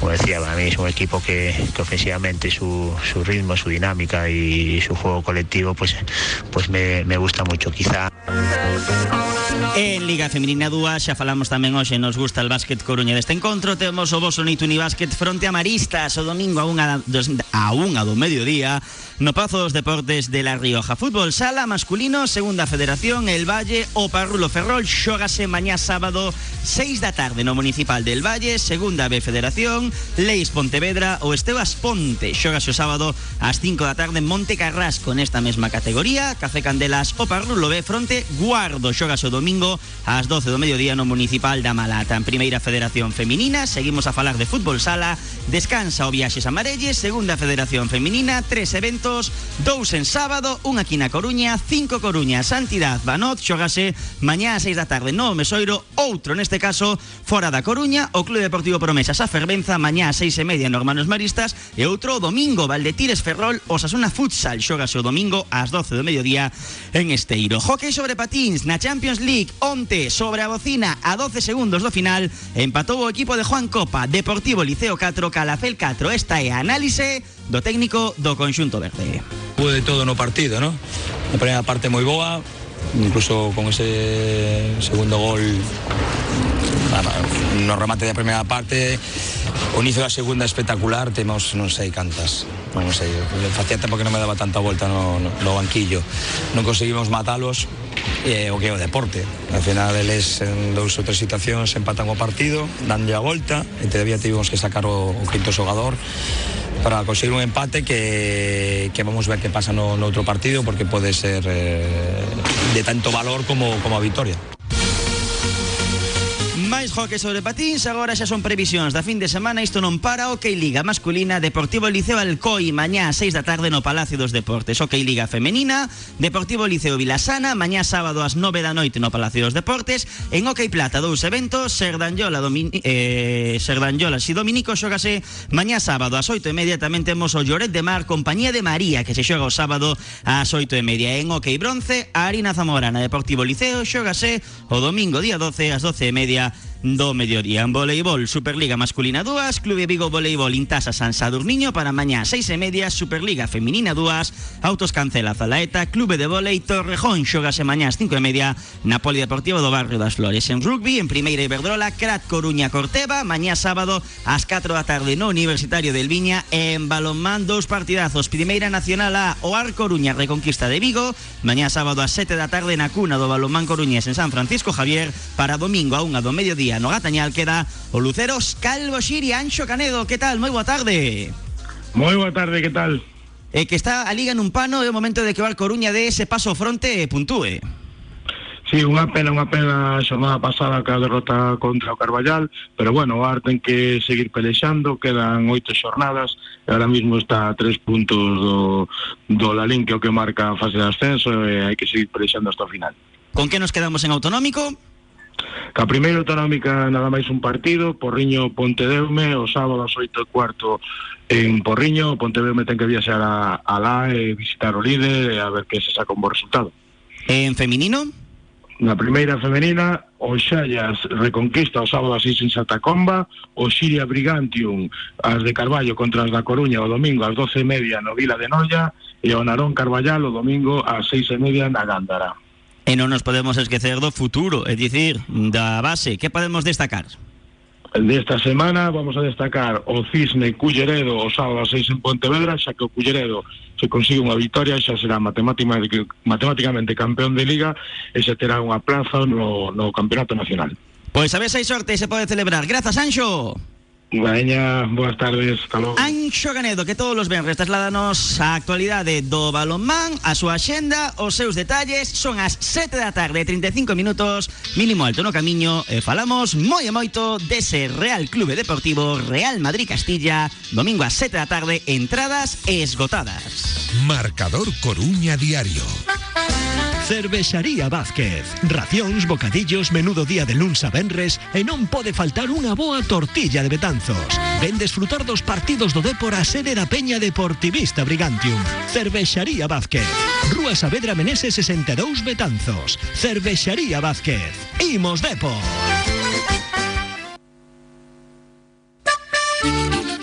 como decía, para mí es un equipo que, ofensivamente su, ritmo, su dinámica y su juego colectivo pues, pues me, me gusta mucho. Quizá En Liga Femenina 2 xa falamos tamén hoxe nos gusta el básquet Coruña. Deste encontro temos o Boso Nito fronte a Maristas o domingo a unha, dos, a unha do mediodía no Pazo dos Deportes de La Rioja. Fútbol Sala masculino, Segunda Federación El Valle o Parrulo Ferrol xógase mañá sábado 6 da tarde no Municipal del Valle Segunda B Federación Leis Pontevedra o Estebas Ponte. Xógase o sábado ás 5 da tarde en Monte Carrasco nesta mesma categoría. Café Candelas o Parrulo B fronte Guardo. Xógase o domingo ás 12 do mediodía no Municipal da Malata en Primeira Federación Feminina seguimos a falar de fútbol sala descansa o Viaxes Amarelles Segunda Federación Feminina tres eventos dous en sábado, un aquí na Coruña, cinco Coruña, Santidad, Banot, xogase mañá a seis da tarde no Mesoiro, outro neste caso fora da Coruña, o Clube Deportivo Promesas a Fervenza, mañá a seis e media no Hermanos Maristas e outro domingo, Valdetires Ferrol, Osasuna Futsal, xogase o domingo ás 12 do mediodía en Esteiro. Hockey sobre patins na Champions League, onte sobre a bocina a 12 segundos do final, empatou o equipo de Juan Copa, Deportivo Liceo 4, Calafel 4. Esta é a análise do técnico do conxunto verde. Pude todo no partido, ¿no? A primeira parte moi boa, incluso con ese segundo gol no remate da primeira parte. O inicio da segunda espectacular. Temos non sei cantas. Non sei, facía tempo que non me daba tanta volta no, no, no conseguimos matalos. Eh, o que o deporte. Al final en dous ou tres situacións empatan o partido danlle a volta. E todavía tivemos que sacar o, o quinto xogador para conseguir un empate que, que vamos a ver qué pasa en no otro partido porque puede ser eh, de tanto valor como, como a victoria. Hockey sobre patins Agora xa son previsións da fin de semana Isto non para OK Liga masculina Deportivo Liceo Alcoi Mañá a 6 da tarde no Palacio dos Deportes OK Liga femenina Deportivo Liceo Vilasana Mañá sábado ás 9 da noite no Palacio dos Deportes En OK Plata dous eventos Serdanyola Domini eh, Serdanyola si Dominico xogase Mañá sábado ás 8 e media Tamén temos o Lloret de Mar Compañía de María Que se xoga o sábado ás 8 e media En OK Bronce Arina Zamorana Deportivo Liceo xogase o domingo día 12 ás 12 e media do mediodía. En voleibol, Superliga masculina 2, Clube Vigo Voleibol Intasa San Sadurniño para mañá 6 e media, Superliga feminina 2, Autos Cancela Zalaeta, Clube de Volei Torrejón xogase mañá 5 e media na Polideportivo do Barrio das Flores. En rugby, en Primeira Iberdrola, Crat Coruña Corteva, mañá sábado ás 4 da tarde no Universitario del Viña, en balonmán dos partidazos, Primeira Nacional A, o Ar Coruña Reconquista de Vigo, mañá sábado ás 7 da tarde na cuna do balonmán Coruñés en San Francisco Javier, para domingo a 1 do mediodía no Gatañal queda Luceros Calvo Xiri Anxo Canedo, que tal? Moi boa tarde. Moi boa tarde, que tal? E que está a Liga nun pano é o momento de que o Coruña de ese paso fronte e puntúe. Sí, unha pena, unha pena a xornada pasada que a derrota contra o Carballal, pero bueno, o Ar ten que seguir pelexando, quedan oito xornadas, e ahora mismo está a tres puntos do, do Lalín, que é o que marca a fase de ascenso, e hai que seguir pelexando hasta o final. Con que nos quedamos en autonómico? Ca primeira autonómica nada máis un partido, Porriño Pontedeume, o sábado ás 8 e cuarto en Porriño, Pontedeume ten que viaxar a, a lá e visitar o líder e a ver que se saca un bo resultado. En feminino? Na primeira femenina, o Xallas reconquista o sábado así en Santa Comba, o Xiria Brigantium as de Carballo contra as da Coruña o domingo ás 12 e media no Vila de Noia e o Narón Carballal o domingo ás 6 e media na Gándara. E non nos podemos esquecer do futuro, é dicir, da base. Que podemos destacar? Desta semana vamos a destacar o Cisne Culleredo o sábado a 6 en Pontevedra, xa que o Culleredo se consigue unha victoria xa será matemáticamente, campeón de Liga e se terá unha plaza no, no Campeonato Nacional. Pois a ver se hai sorte se pode celebrar. Grazas, Anxo! Veña, boas tardes, hasta. Anxo Ganedo, que todos os venres trasládanos a actualidade do balonmán, a súa axenda, os seus detalles, son as 7 da tarde, 35 minutos, mínimo alto no camiño, e falamos moi e moito dese Real Clube Deportivo Real Madrid Castilla, domingo a 7 da tarde, entradas esgotadas. Marcador Coruña Diario. Cervexaría Vázquez. Racións, bocadillos, menudo día de luns a venres e non pode faltar unha boa tortilla de Betanzos. Ven desfrutar dos partidos do Dépor a sede da Peña Deportivista Brigantium. Cervexaría Vázquez. Rúa Saavedra Meneses 62 Betanzos. Cervexaría Vázquez. Imos Depor.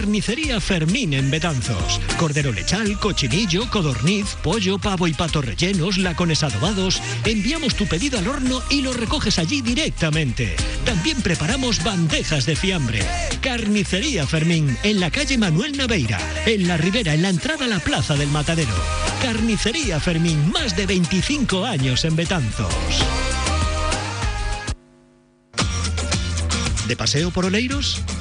Carnicería Fermín en Betanzos. Cordero lechal, cochinillo, codorniz, pollo, pavo y patos rellenos, lacones adobados. Enviamos tu pedido al horno y lo recoges allí directamente. También preparamos bandejas de fiambre. Carnicería Fermín en la calle Manuel Naveira, en la Ribera, en la entrada a la Plaza del Matadero. Carnicería Fermín, más de 25 años en Betanzos. ¿De paseo por Oleiros?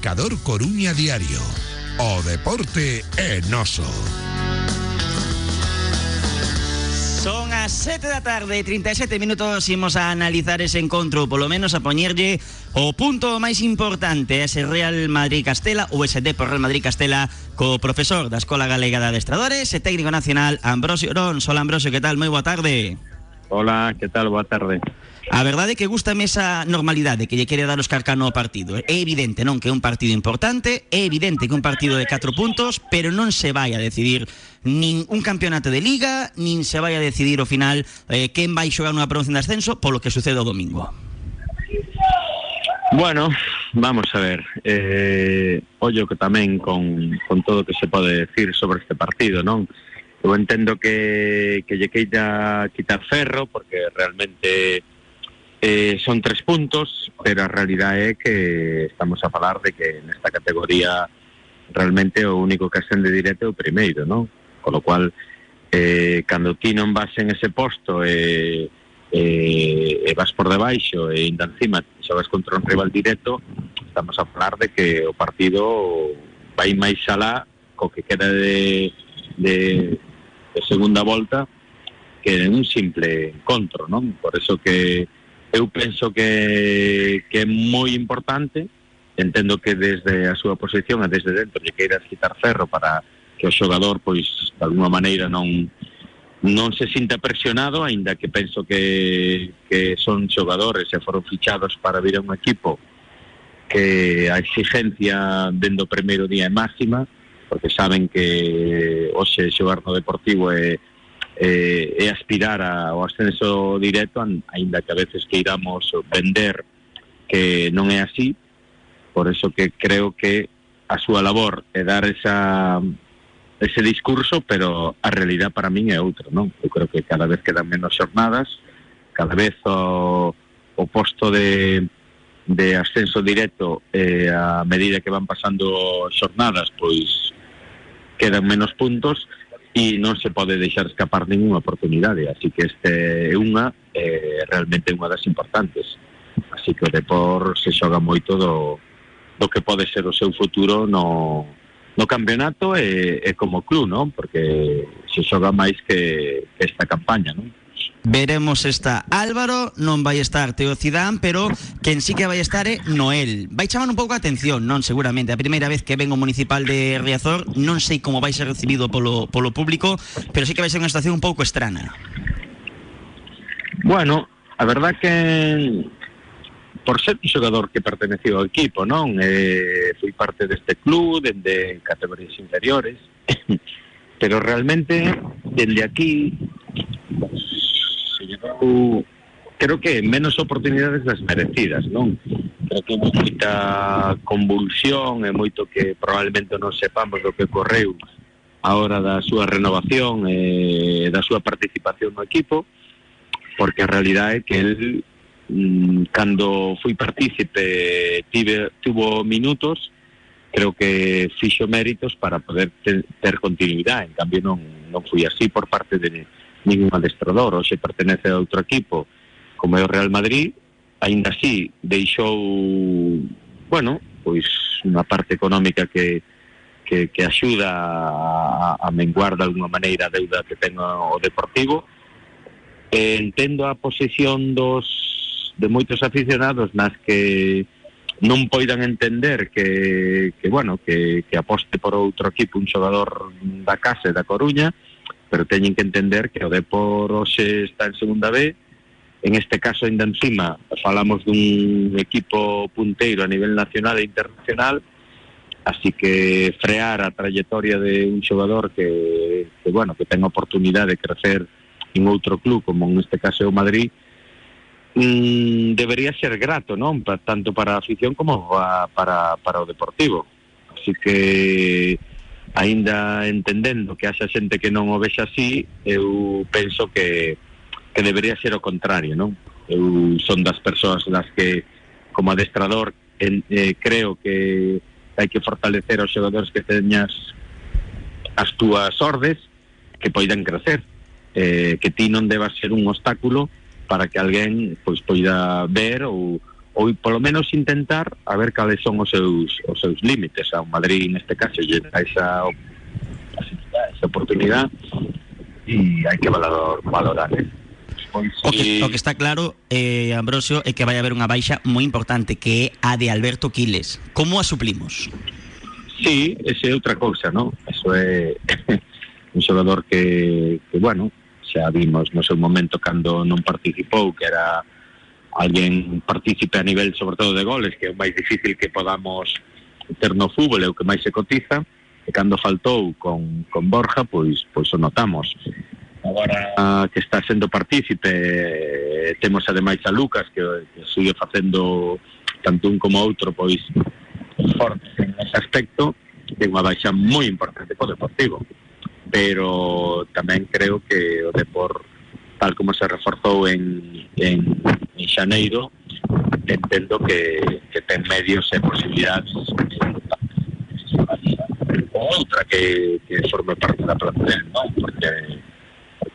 Marcador Coruña Diario. O deporte é noso. Son as 7 da tarde, 37 minutos, imos a analizar ese encontro, polo menos a poñerlle o punto máis importante, ese Real Madrid Castela, ou ese Depor Real Madrid Castela, co profesor da Escola Galega de Adestradores e técnico nacional Ambrosio Orón. Hola Ambrosio, que tal? Moi boa tarde. Hola, que tal? Boa tarde. A verdade é que gustame esa normalidade que lle quere dar os Carcano ao partido. É evidente, non, que é un partido importante, é evidente que un partido de 4 puntos, pero non se vai a decidir nin un campeonato de liga, nin se vai a decidir ao final eh, quen vai xogar nunha promoción de ascenso polo que sucede o domingo. Bueno, vamos a ver. Eh, ollo que tamén con, con todo o que se pode decir sobre este partido, non? Eu entendo que, que lle quitar ferro, porque realmente Eh, son tres puntos, pero a realidade é que estamos a falar de que nesta categoría realmente o único que ascende directo é o primeiro, non? Con lo cual, eh, cando ti non vas en ese posto e eh, eh, vas por debaixo e ainda encima xogas contra un rival directo, estamos a falar de que o partido vai máis alá co que queda de, de, de segunda volta que en un simple encontro, non? Por eso que eu penso que, que é moi importante entendo que desde a súa posición e desde dentro lle queiras quitar ferro para que o xogador pois de alguma maneira non non se sinta presionado aínda que penso que, que son xogadores e foron fichados para vir a un equipo que a exigencia dentro o primeiro día é máxima porque saben que hoxe xogar no Deportivo é eh, e aspirar ao ascenso directo, aínda que a veces que iramos vender que non é así, por eso que creo que a súa labor é dar esa ese discurso, pero a realidad para min é outra, non? Eu creo que cada vez quedan menos xornadas, cada vez o, o posto de, de ascenso directo eh, a medida que van pasando xornadas, pois quedan menos puntos e non se pode deixar escapar ninguna oportunidade, así que este é unha eh, realmente unha das importantes. Así que o Depor se xoga moito do, do que pode ser o seu futuro no, no campeonato e, e como club, non? Porque se xoga máis que, que esta campaña, non? Veremos está Álvaro, non vai estar Teo Zidane, pero quen sí que vai estar é Noel. Vai chamar un pouco a atención, non seguramente, a primeira vez que ven o municipal de Riazor, non sei como vai ser recibido polo, polo público, pero sí que vai ser unha situación un pouco estrana. Bueno, a verdad que por ser un xogador que perteneceu ao equipo, non? Eh, fui parte deste club, dende categorías inferiores, pero realmente dende aquí creo que menos oportunidades das merecidas, non? Creo que moita convulsión e moito que probablemente non sepamos do que correu a hora da súa renovación e da súa participación no equipo, porque a realidade é que el mm, cando fui partícipe tuvo minutos creo que fixo méritos para poder ter, ter continuidade en cambio non, non fui así por parte de ningún adestrador, hoxe pertenece a outro equipo como é o Real Madrid, aínda así deixou, bueno, pois unha parte económica que que, que axuda a, a menguar de alguma maneira a deuda que ten o Deportivo. E entendo a posición dos de moitos aficionados nas que non poidan entender que, que bueno, que, que aposte por outro equipo un xogador da casa da Coruña, pero teñen que entender que o Depor hoxe está en segunda B en este caso ainda encima falamos dun equipo punteiro a nivel nacional e internacional así que frear a trayectoria de un xogador que, que bueno, que ten oportunidade de crecer en outro club como en este caso é o Madrid mm, debería ser grato, non? Pa, tanto para a afición como a, para, para o deportivo. Así que aínda entendendo que haxa xente que non o vexa así, eu penso que, que debería ser o contrario, non? Eu son das persoas das que como adestrador en, eh, creo que hai que fortalecer os xogadores que teñas as túas ordes que poidan crecer eh, que ti non debas ser un obstáculo para que alguén pois poida ver ou ou polo menos intentar a ver cales son os seus os seus límites a Madrid neste caso lle dá esa esa oportunidade e hai que valorar, valorar eh? Pois, o, que, o que está claro, eh, Ambrosio, é que vai haber unha baixa moi importante que é a de Alberto Quiles. Como a suplimos? Sí, ese é outra cousa, non? Eso é un xogador que, que bueno, xa vimos no seu momento cando non participou, que era alguén partícipe a nivel sobre todo de goles, que é o máis difícil que podamos ter no fútbol, é o que máis se cotiza, e cando faltou con, con Borja, pois, pois o notamos. Agora que está sendo partícipe, temos ademais a Lucas, que, que sigue facendo tanto un como outro, pois fortes en ese aspecto, é unha baixa moi importante para o Deportivo pero tamén creo que o Depor tal como se reforzou en, en, en Xaneiro entendo que, ten medios e posibilidades ou outra que, que forme parte da plantel non? porque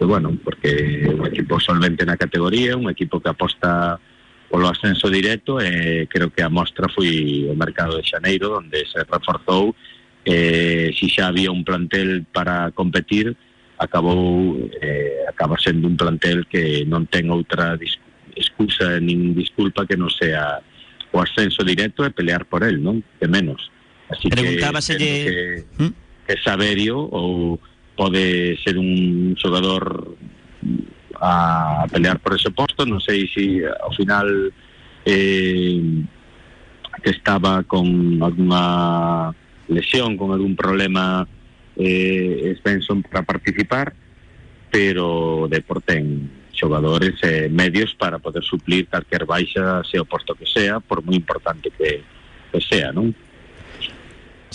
bueno, porque un equipo solvente na categoría, un equipo que aposta polo ascenso directo e creo que a mostra foi o mercado de Xaneiro onde se reforzou eh, si xa había un plantel para competir acabou eh, acaba sendo un plantel que non ten outra excusa nin disculpa que non sea o ascenso directo e pelear por el, non? Que menos. Así que, que, ¿Mm? que Saberio ou pode ser un xogador a pelear por ese posto, non sei se ao final eh, que estaba con alguna lesión, con algún problema eh, Svensson para participar, pero deporte en xogadores eh, medios para poder suplir calquer baixa, sea o posto que sea, por moi importante que, sea, non?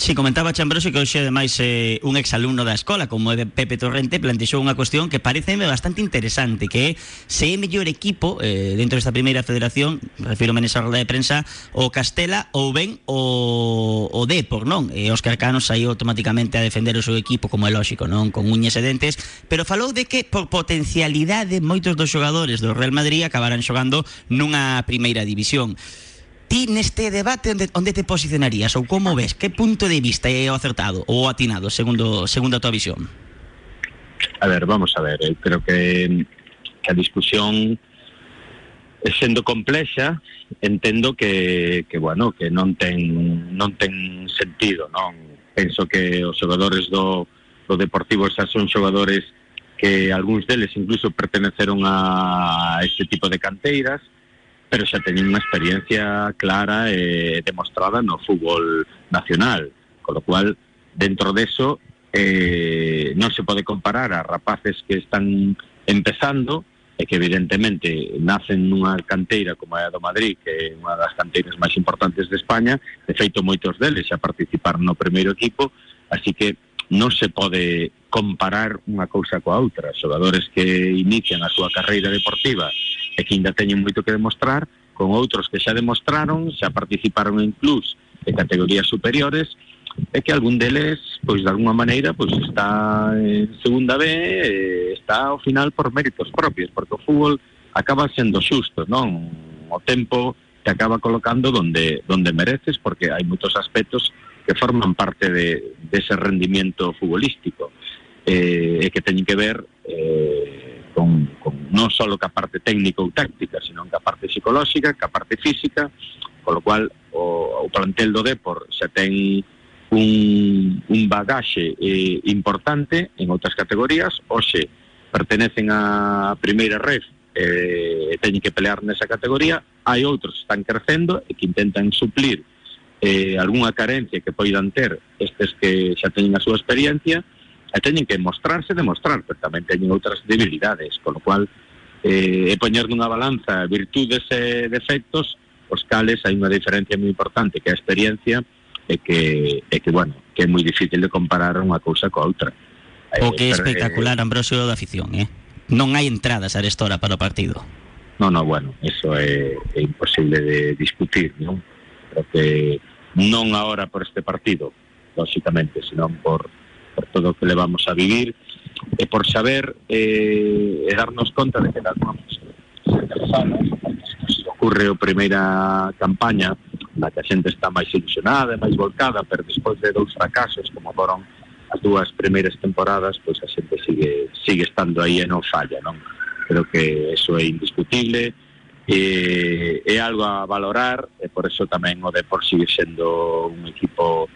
Si, comentaba Chambrosio que hoxe ademais eh, un exalumno da escola como Pepe Torrente plantexou unha cuestión que parece bastante interesante que é se é mellor equipo eh, dentro desta primeira federación refiro nesa roda de prensa o Castela ou ben o, o Depor, non? E Óscar Cano saiu automáticamente a defender o seu equipo como é lógico, non? Con uñas e dentes pero falou de que por potencialidade moitos dos xogadores do Real Madrid acabarán xogando nunha primeira división ti neste debate onde, onde te posicionarías ou como ves, que punto de vista é o acertado ou atinado segundo segundo a tua visión? A ver, vamos a ver, eu creo que que a discusión sendo complexa, entendo que que bueno, que non ten non ten sentido, non? Penso que os xogadores do do Deportivo xa son xogadores que algúns deles incluso perteneceron a este tipo de canteiras, pero xa teñen unha experiencia clara e demostrada no fútbol nacional con lo cual dentro deso eh, non se pode comparar a rapaces que están empezando e que evidentemente nacen nunha canteira como é a do Madrid, que é unha das canteiras máis importantes de España, de feito moitos deles xa participaron no primeiro equipo, así que non se pode comparar unha cousa coa outra. Xogadores que inician a súa carreira deportiva e que ainda teñen moito que demostrar, con outros que xa demostraron, xa participaron en clubs de categorías superiores é que algún deles, pois de alguma maneira, pois está en segunda B, e está ao final por méritos propios, porque o fútbol acaba sendo xusto, non? O tempo te acaba colocando donde donde mereces, porque hai moitos aspectos que forman parte de, de ese rendimiento futbolístico eh, e que teñen que ver eh, con, con non só ca parte técnica ou táctica, sino ca parte psicolóxica, ca parte física, con lo cual o, o plantel do Depor xa ten un, un bagaxe eh, importante en outras categorías, hoxe pertenecen á primeira red eh, e teñen que pelear nesa categoría, hai outros que están crecendo e que intentan suplir eh, algunha carencia que poidan ter estes que xa teñen a súa experiencia e teñen que mostrarse, demostrar, pero tamén teñen outras debilidades, con lo cual eh, é poñer nunha balanza virtudes e defectos, os cales hai unha diferencia moi importante que a experiencia e que, e que bueno, que é moi difícil de comparar unha cousa coa outra. O que é espectacular, Ambrosio, da afición, eh? Non hai entradas a esta hora para o partido. No, no, bueno, eso é, é imposible de discutir, non? Creo que non agora por este partido, lógicamente, senón por, por todo o que le vamos a vivir e por saber eh, e darnos conta de que alguna se ocurre a primeira campaña na que a xente está máis ilusionada máis volcada, pero despois de dous fracasos como foron as dúas primeiras temporadas, pois a xente sigue sigue estando aí e non falla, non? Creo que eso é indiscutible e é algo a valorar e por eso tamén o Depor sigue sendo un equipo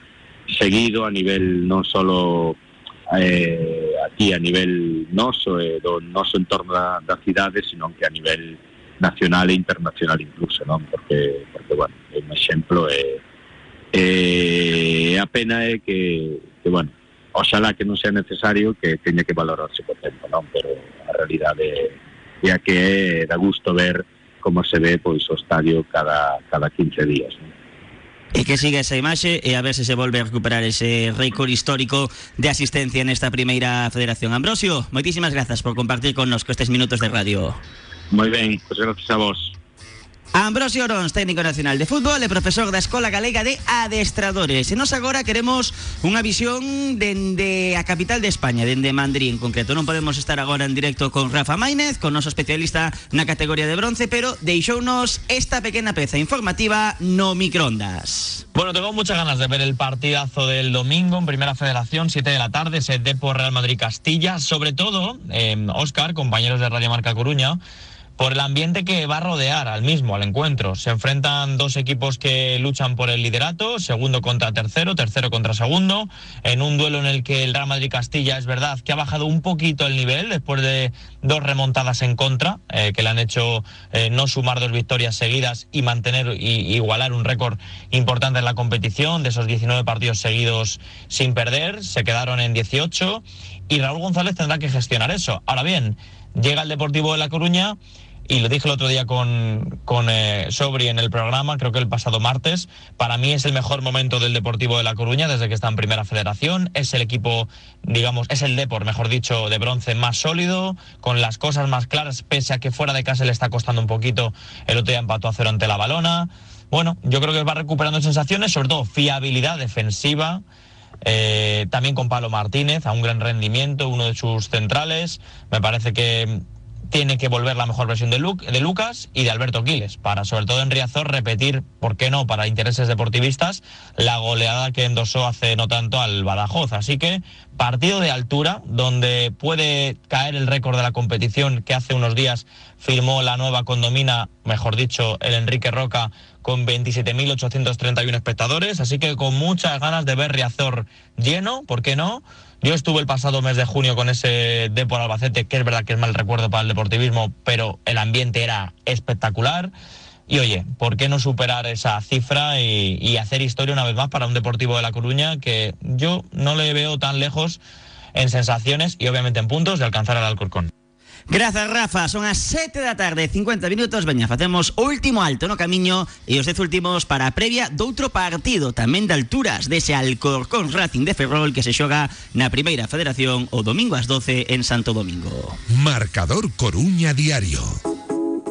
seguido a nivel non solo eh, aquí a nivel noso e do noso entorno da, da cidade, sino que a nivel nacional e internacional incluso, non? Porque, porque bueno, é un exemplo e, e a pena é que, que bueno, oxalá que non sea necesario que teña que valorarse co tempo, non? Pero a realidade é a que é da gusto ver como se ve pois o estadio cada, cada 15 días, non? E que siga esa imaxe e a ver se se volve a recuperar ese récord histórico de asistencia nesta primeira federación. Ambrosio, moitísimas grazas por compartir con nos estes minutos de radio. Moi ben, pois gracias a vos. Ambrosio Orons, técnico nacional de fútbol e profesor da Escola Galega de Adestradores. E nos agora queremos unha visión dende a capital de España, dende Madrid en concreto. Non podemos estar agora en directo con Rafa Maínez, con noso especialista na categoría de bronce, pero deixounos esta pequena peza informativa no microondas. Bueno, tengo muchas ganas de ver el partidazo del domingo en Primera Federación, 7 de la tarde, ese Depor Real Madrid Castilla. Sobre todo, eh, Oscar, compañeros de Radio Marca Coruña, por el ambiente que va a rodear al mismo, al encuentro. Se enfrentan dos equipos que luchan por el liderato, segundo contra tercero, tercero contra segundo, en un duelo en el que el Real Madrid Castilla es verdad que ha bajado un poquito el nivel después de dos remontadas en contra, eh, que le han hecho eh, no sumar dos victorias seguidas y mantener y igualar un récord importante en la competición, de esos 19 partidos seguidos sin perder, se quedaron en 18 y Raúl González tendrá que gestionar eso. Ahora bien, llega el Deportivo de La Coruña y lo dije el otro día con, con eh, Sobri en el programa, creo que el pasado martes, para mí es el mejor momento del Deportivo de La Coruña desde que está en Primera Federación, es el equipo, digamos, es el Depor, mejor dicho, de bronce más sólido, con las cosas más claras, pese a que fuera de casa le está costando un poquito, el otro día empató a cero ante la balona. Bueno, yo creo que va recuperando sensaciones, sobre todo fiabilidad defensiva, eh, también con Pablo Martínez, a un gran rendimiento, uno de sus centrales. Me parece que tiene que volver la mejor versión de, Lucas y de Alberto Quiles, para sobre todo en Riazor repetir, ¿por qué no?, para intereses deportivistas, la goleada que endosó hace no tanto al Badajoz. Así que partido de altura, donde puede caer el récord de la competición que hace unos días firmó la nueva condomina, mejor dicho, el Enrique Roca, con 27.831 espectadores. Así que con muchas ganas de ver Riazor lleno, ¿por qué no? Yo estuve el pasado mes de junio con ese Depor Albacete, que es verdad que es mal recuerdo para el deportivismo, pero el ambiente era espectacular. Y oye, ¿por qué no superar esa cifra y, hacer historia una vez más para un Deportivo de La Coruña que yo no le veo tan lejos en sensaciones y obviamente en puntos de alcanzar al Alcorcón? Gracias, Rafa. Son las 7 de la tarde, 50 minutos. Veña, hacemos último alto no camiño y os dejo últimos para previa de otro partido también de alturas de ese Alcorcón Racing de Ferrol que se xoga na Primeira Federación o domingo las 12 en Santo Domingo. Marcador Coruña Diario.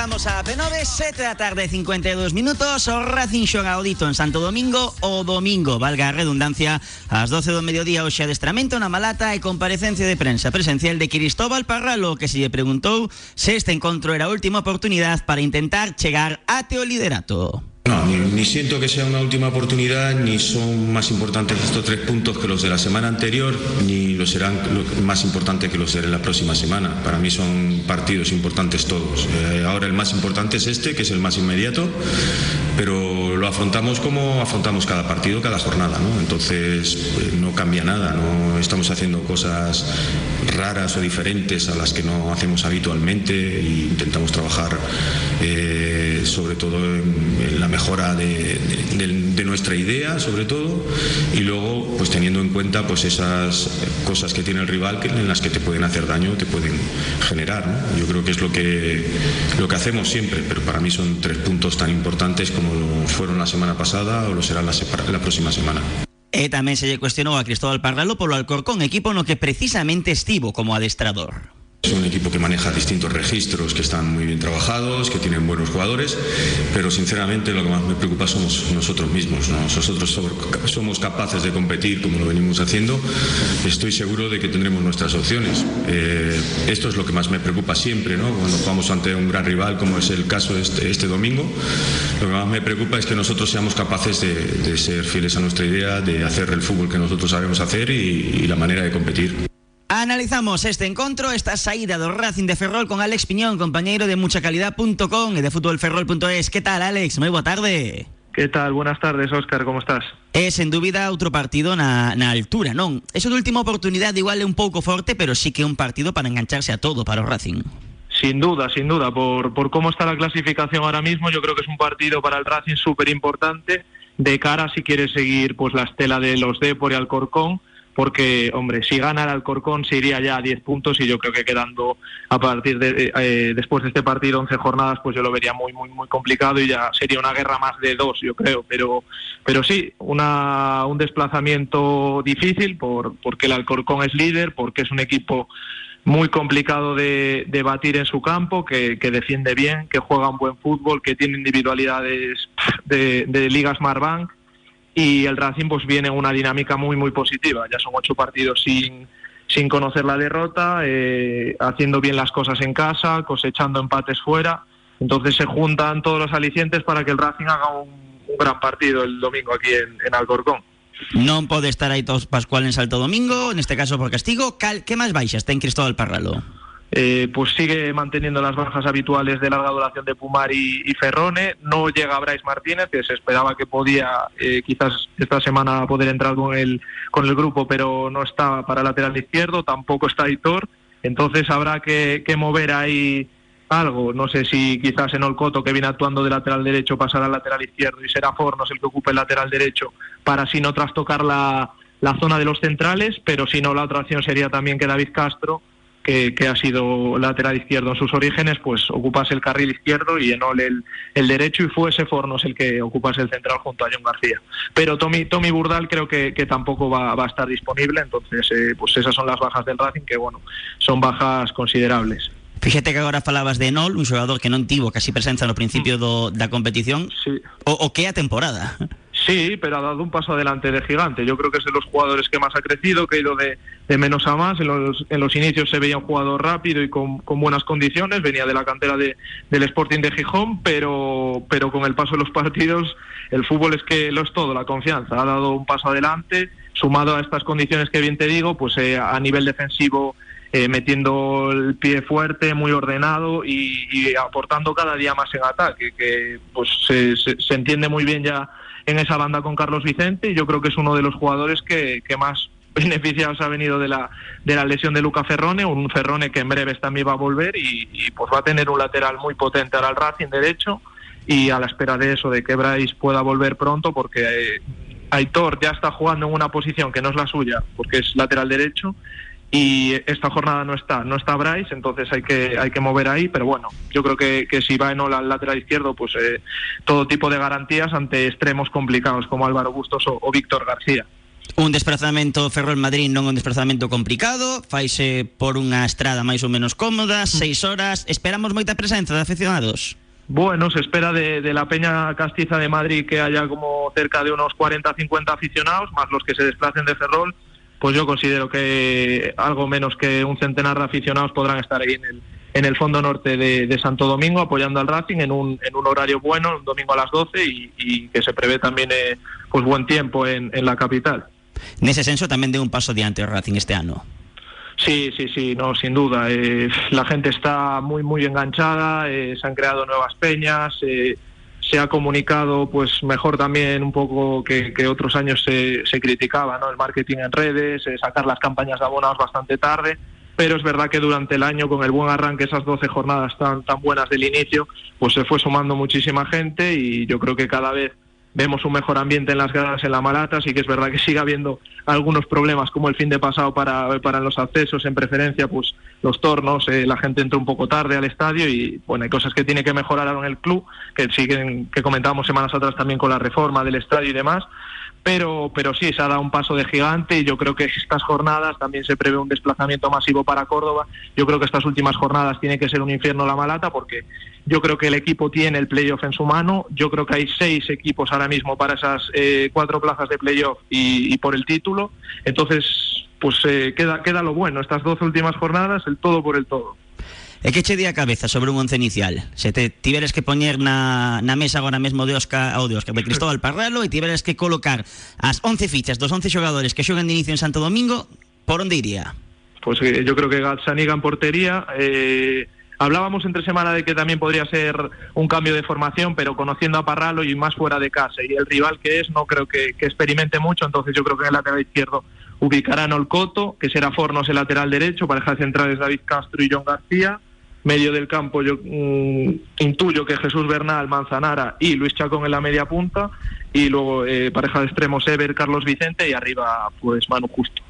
Cruzamos a P9, 7 de la tarde, 52 minutos. O Racing xoga en Santo Domingo o domingo, valga a redundancia, ás 12 do mediodía o adestramento na Malata e comparecencia de prensa presencial de Cristóbal Parralo que se lle preguntou se este encontro era última oportunidade para intentar chegar ate o liderato. No, ni, ni, siento que sea una última oportunidad, ni son más importantes estos tres puntos que los de la semana anterior, ni los serán más importantes que los de la próxima semana. Para mí son partidos importantes todos. Eh, ahora el más importante es este, que es el más inmediato, pero lo afrontamos como afrontamos cada partido, cada jornada. ¿no? Entonces eh, no cambia nada, no estamos haciendo cosas raras o diferentes a las que no hacemos habitualmente e intentamos trabajar eh, sobre todo en, en la mejora de, nuestra idea, sobre todo, y luego, pues teniendo en cuenta pues esas cosas que tiene el rival que, en las que te pueden hacer daño, te pueden generar. Yo creo que es lo que, lo que hacemos siempre, pero para mí son tres puntos tan importantes como lo fueron la semana pasada o lo serán la, la próxima semana. E tamén se lle cuestionou a Cristóbal Parralo polo Alcorcón, equipo no que precisamente estivo como adestrador. Es un equipo que maneja distintos registros, que están muy bien trabajados, que tienen buenos jugadores, pero sinceramente lo que más me preocupa somos nosotros mismos. ¿no? Nosotros somos capaces de competir como lo venimos haciendo. Estoy seguro de que tendremos nuestras opciones. Eh, esto es lo que más me preocupa siempre, ¿no? cuando jugamos ante un gran rival, como es el caso este, este domingo. Lo que más me preocupa es que nosotros seamos capaces de, de ser fieles a nuestra idea, de hacer el fútbol que nosotros sabemos hacer y, y la manera de competir. Analizamos este encontro, esta saída do Racing de Ferrol con Alex Piñón, compañeiro de muchacalidad.com e de futbolferrol.es. Que tal, Alex? Moi boa tarde. Que tal? Buenas tardes, Óscar, como estás? É, sen dúbida, outro partido na, na altura, non? Eso de última oportunidade igual é un pouco forte, pero sí que é un partido para engancharse a todo para o Racing. Sin duda, sin duda. Por, por cómo está la clasificación ahora mismo, yo creo que es un partido para el Racing súper importante de cara si quiere seguir pues la estela de los Depor y Alcorcón porque, hombre, si gana el Alcorcón se iría ya a 10 puntos y yo creo que quedando a partir de eh, después de este partido 11 jornadas, pues yo lo vería muy, muy, muy complicado y ya sería una guerra más de dos, yo creo. Pero, pero sí, una, un desplazamiento difícil por, porque el Alcorcón es líder, porque es un equipo muy complicado de, batir en su campo, que, que, defiende bien, que juega un buen fútbol, que tiene individualidades de, de Ligas Marbank y el Racing pues viene en una dinámica muy muy positiva. Ya son ocho partidos sin, sin conocer la derrota, eh, haciendo bien las cosas en casa, cosechando empates fuera. Entonces se juntan todos los alicientes para que el Racing haga un, gran partido el domingo aquí en, en Alcorcón. Non pode estar aí todos Pascual en Salto Domingo, neste caso por castigo. Cal, que máis baixas ten Cristóbal Parralo? Eh, pues sigue manteniendo las bajas habituales de larga duración de Pumar y, Ferrone. No llega Bryce Martínez, que se esperaba que podía eh, quizás esta semana poder entrar con el, con el grupo, pero no está para lateral izquierdo, tampoco está Hitor. Entonces habrá que, mover ahí algo. No sé si quizás en Olcoto, que viene actuando de lateral derecho, pasará al lateral izquierdo y será Fornos el que ocupe el lateral derecho para así no trastocar la, la zona de los centrales, pero si no, la otra opción sería también que David Castro que, que, ha sido lateral izquierdo en sus orígenes, pues ocupase el carril izquierdo y Enol el, el derecho y fuese Fornos el que ocupase el central junto a John García. Pero Tommy, Tommy Burdal creo que, que tampoco va, va, a estar disponible, entonces eh, pues esas son las bajas del Racing que bueno, son bajas considerables. Fíjate que agora falabas de Enol, un xogador que non tivo casi presenza no principio do, da competición. Sí. O, o que a temporada. Sí, pero ha dado un paso adelante de gigante. Yo creo que es de los jugadores que más ha crecido, que ha ido de, menos a más. En los, en los, inicios se veía un jugador rápido y con, buenas condiciones. Venía de la cantera de, del Sporting de Gijón, pero, pero con el paso de los partidos, el fútbol es que lo es todo, la confianza. Ha dado un paso adelante, sumado a estas condiciones que bien te digo, pues eh, a nivel defensivo. Eh, metiendo el pie fuerte, muy ordenado y, aportando cada día más en ataque, que pues se, se entiende muy bien ya en esa banda con Carlos Vicente y yo creo que es uno de los jugadores que, más beneficiados ha venido de la, de la lesión de Luca Ferrone, un Ferrone que en breves también va a volver y, y pues va a tener un lateral muy potente ahora al Racing derecho y a la espera de eso, de que Bryce pueda volver pronto porque eh, Aitor ya está jugando en una posición que no es la suya porque es lateral derecho y esta jornada no está no está Bryce entonces hay que hay que mover ahí pero bueno yo creo que, que si va en al lateral izquierdo pues eh, todo tipo de garantías ante extremos complicados como Álvaro Bustos o, o Víctor García Un desplazamento Ferrol Madrid non un desplazamento complicado, faise por unha estrada máis ou menos cómoda, seis horas, esperamos moita presenza de aficionados. Bueno, se espera de, de, la Peña Castiza de Madrid que haya como cerca de unos 40-50 aficionados, más los que se desplacen de Ferrol, pues yo considero que algo menos que un centenar de aficionados podrán estar ahí en el, en el fondo norte de, de Santo Domingo apoyando al Racing en un, en un horario bueno, un domingo a las 12 y, y que se prevé también eh, pues buen tiempo en, en la capital. Nese senso tamén de un paso diante o Racing este ano. Sí, sí, sí, no, sin duda. Eh, la gente está muy, muy enganchada, eh, se han creado nuevas peñas, eh, se ha comunicado pues mejor también un poco que, otros años se, se criticaba, ¿no? El marketing en redes, eh, sacar las campañas de abonados bastante tarde, pero es verdad que durante el año, con el buen arranque, esas 12 jornadas tan, tan buenas del inicio, pues se fue sumando muchísima gente y yo creo que cada vez vemos un mejor ambiente en las gradas en la Malata, sí que es verdad que sigue habiendo algunos problemas como el fin de pasado para, para los accesos, en preferencia pues los tornos, eh, la gente entra un poco tarde al estadio y bueno, hay cosas que tiene que mejorar en el club, que siguen, que comentábamos semanas atrás también con la reforma del estadio y demás, pero, pero sí, se ha dado un paso de gigante y yo creo que estas jornadas también se prevé un desplazamiento masivo para Córdoba. Yo creo que estas últimas jornadas tiene que ser un infierno la Malata porque yo creo que el equipo tiene el playoff en su mano. Yo creo que hay seis equipos ahora mismo para esas eh, cuatro plazas de playoff y, y por el título. Entonces, pues eh, queda, queda lo bueno. Estas dos últimas jornadas, el todo por el todo. E que che di a cabeza sobre un once inicial? Se te tiveres que poñer na, mesa agora mesmo de Oscar, ou de Oscar, de Cristóbal Parralo e tiveres que colocar as 11 fichas dos 11 xogadores que xogan de inicio en Santo Domingo, por onde iría? Pues eh, yo creo que Gazzaniga en portería, eh, Hablábamos entre semana de que también podría ser un cambio de formación, pero conociendo a Parralo y más fuera de casa y el rival que es, no creo que, que experimente mucho, entonces yo creo que en el lateral izquierdo ubicarán Olcoto, que será Fornos el lateral derecho, pareja centrales David Castro y John García, medio del campo yo mmm, intuyo que Jesús Bernal, Manzanara y Luis Chacón en la media punta, y luego eh, pareja de extremos Ever, Carlos Vicente y arriba pues Manu Justo.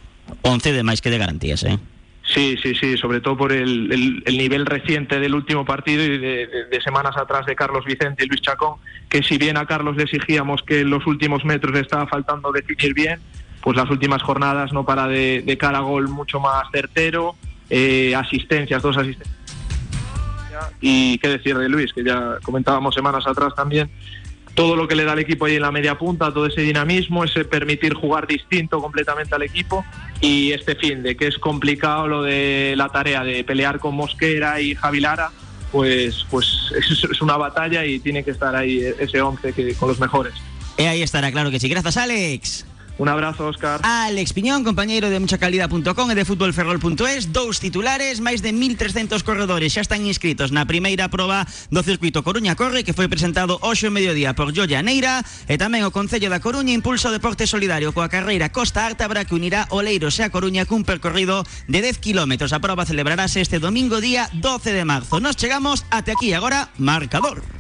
11 de máis que de garantías, eh? Sí, sí, sí, sobre todo por el, el, el nivel reciente del último partido y de, de, de, semanas atrás de Carlos Vicente y Luis Chacón, que si bien a Carlos le exigíamos que en los últimos metros le estaba faltando definir bien, pues las últimas jornadas no para de, de cara a gol mucho más certero, eh, asistencias, dos asistencias. Y qué decir de Luis, que ya comentábamos semanas atrás también, todo lo que le da al equipo ahí en la media punta, todo ese dinamismo, ese permitir jugar distinto completamente al equipo y este fin de que es complicado lo de la tarea de pelear con Mosquera y Javilara, pues pues es, una batalla y tiene que estar ahí ese 11 que, con los mejores. E aí estará, claro que sí. Grazas, Alex. Un abrazo, Óscar. Alex Piñón, compañeiro de muchacalidad.com e de futbolferrol.es Dous titulares, máis de 1.300 corredores Xa están inscritos. Na primeira proba do circuito Coruña Corre Que foi presentado hoxe ao mediodía por Joya Neira E tamén o Concello da Coruña impulsa o deporte solidario Coa carreira Costa Ártabra que unirá Oleiros e a Coruña cun percorrido de 10 km A proba celebrarase este domingo día 12 de marzo. Nos chegamos até aquí agora Marcador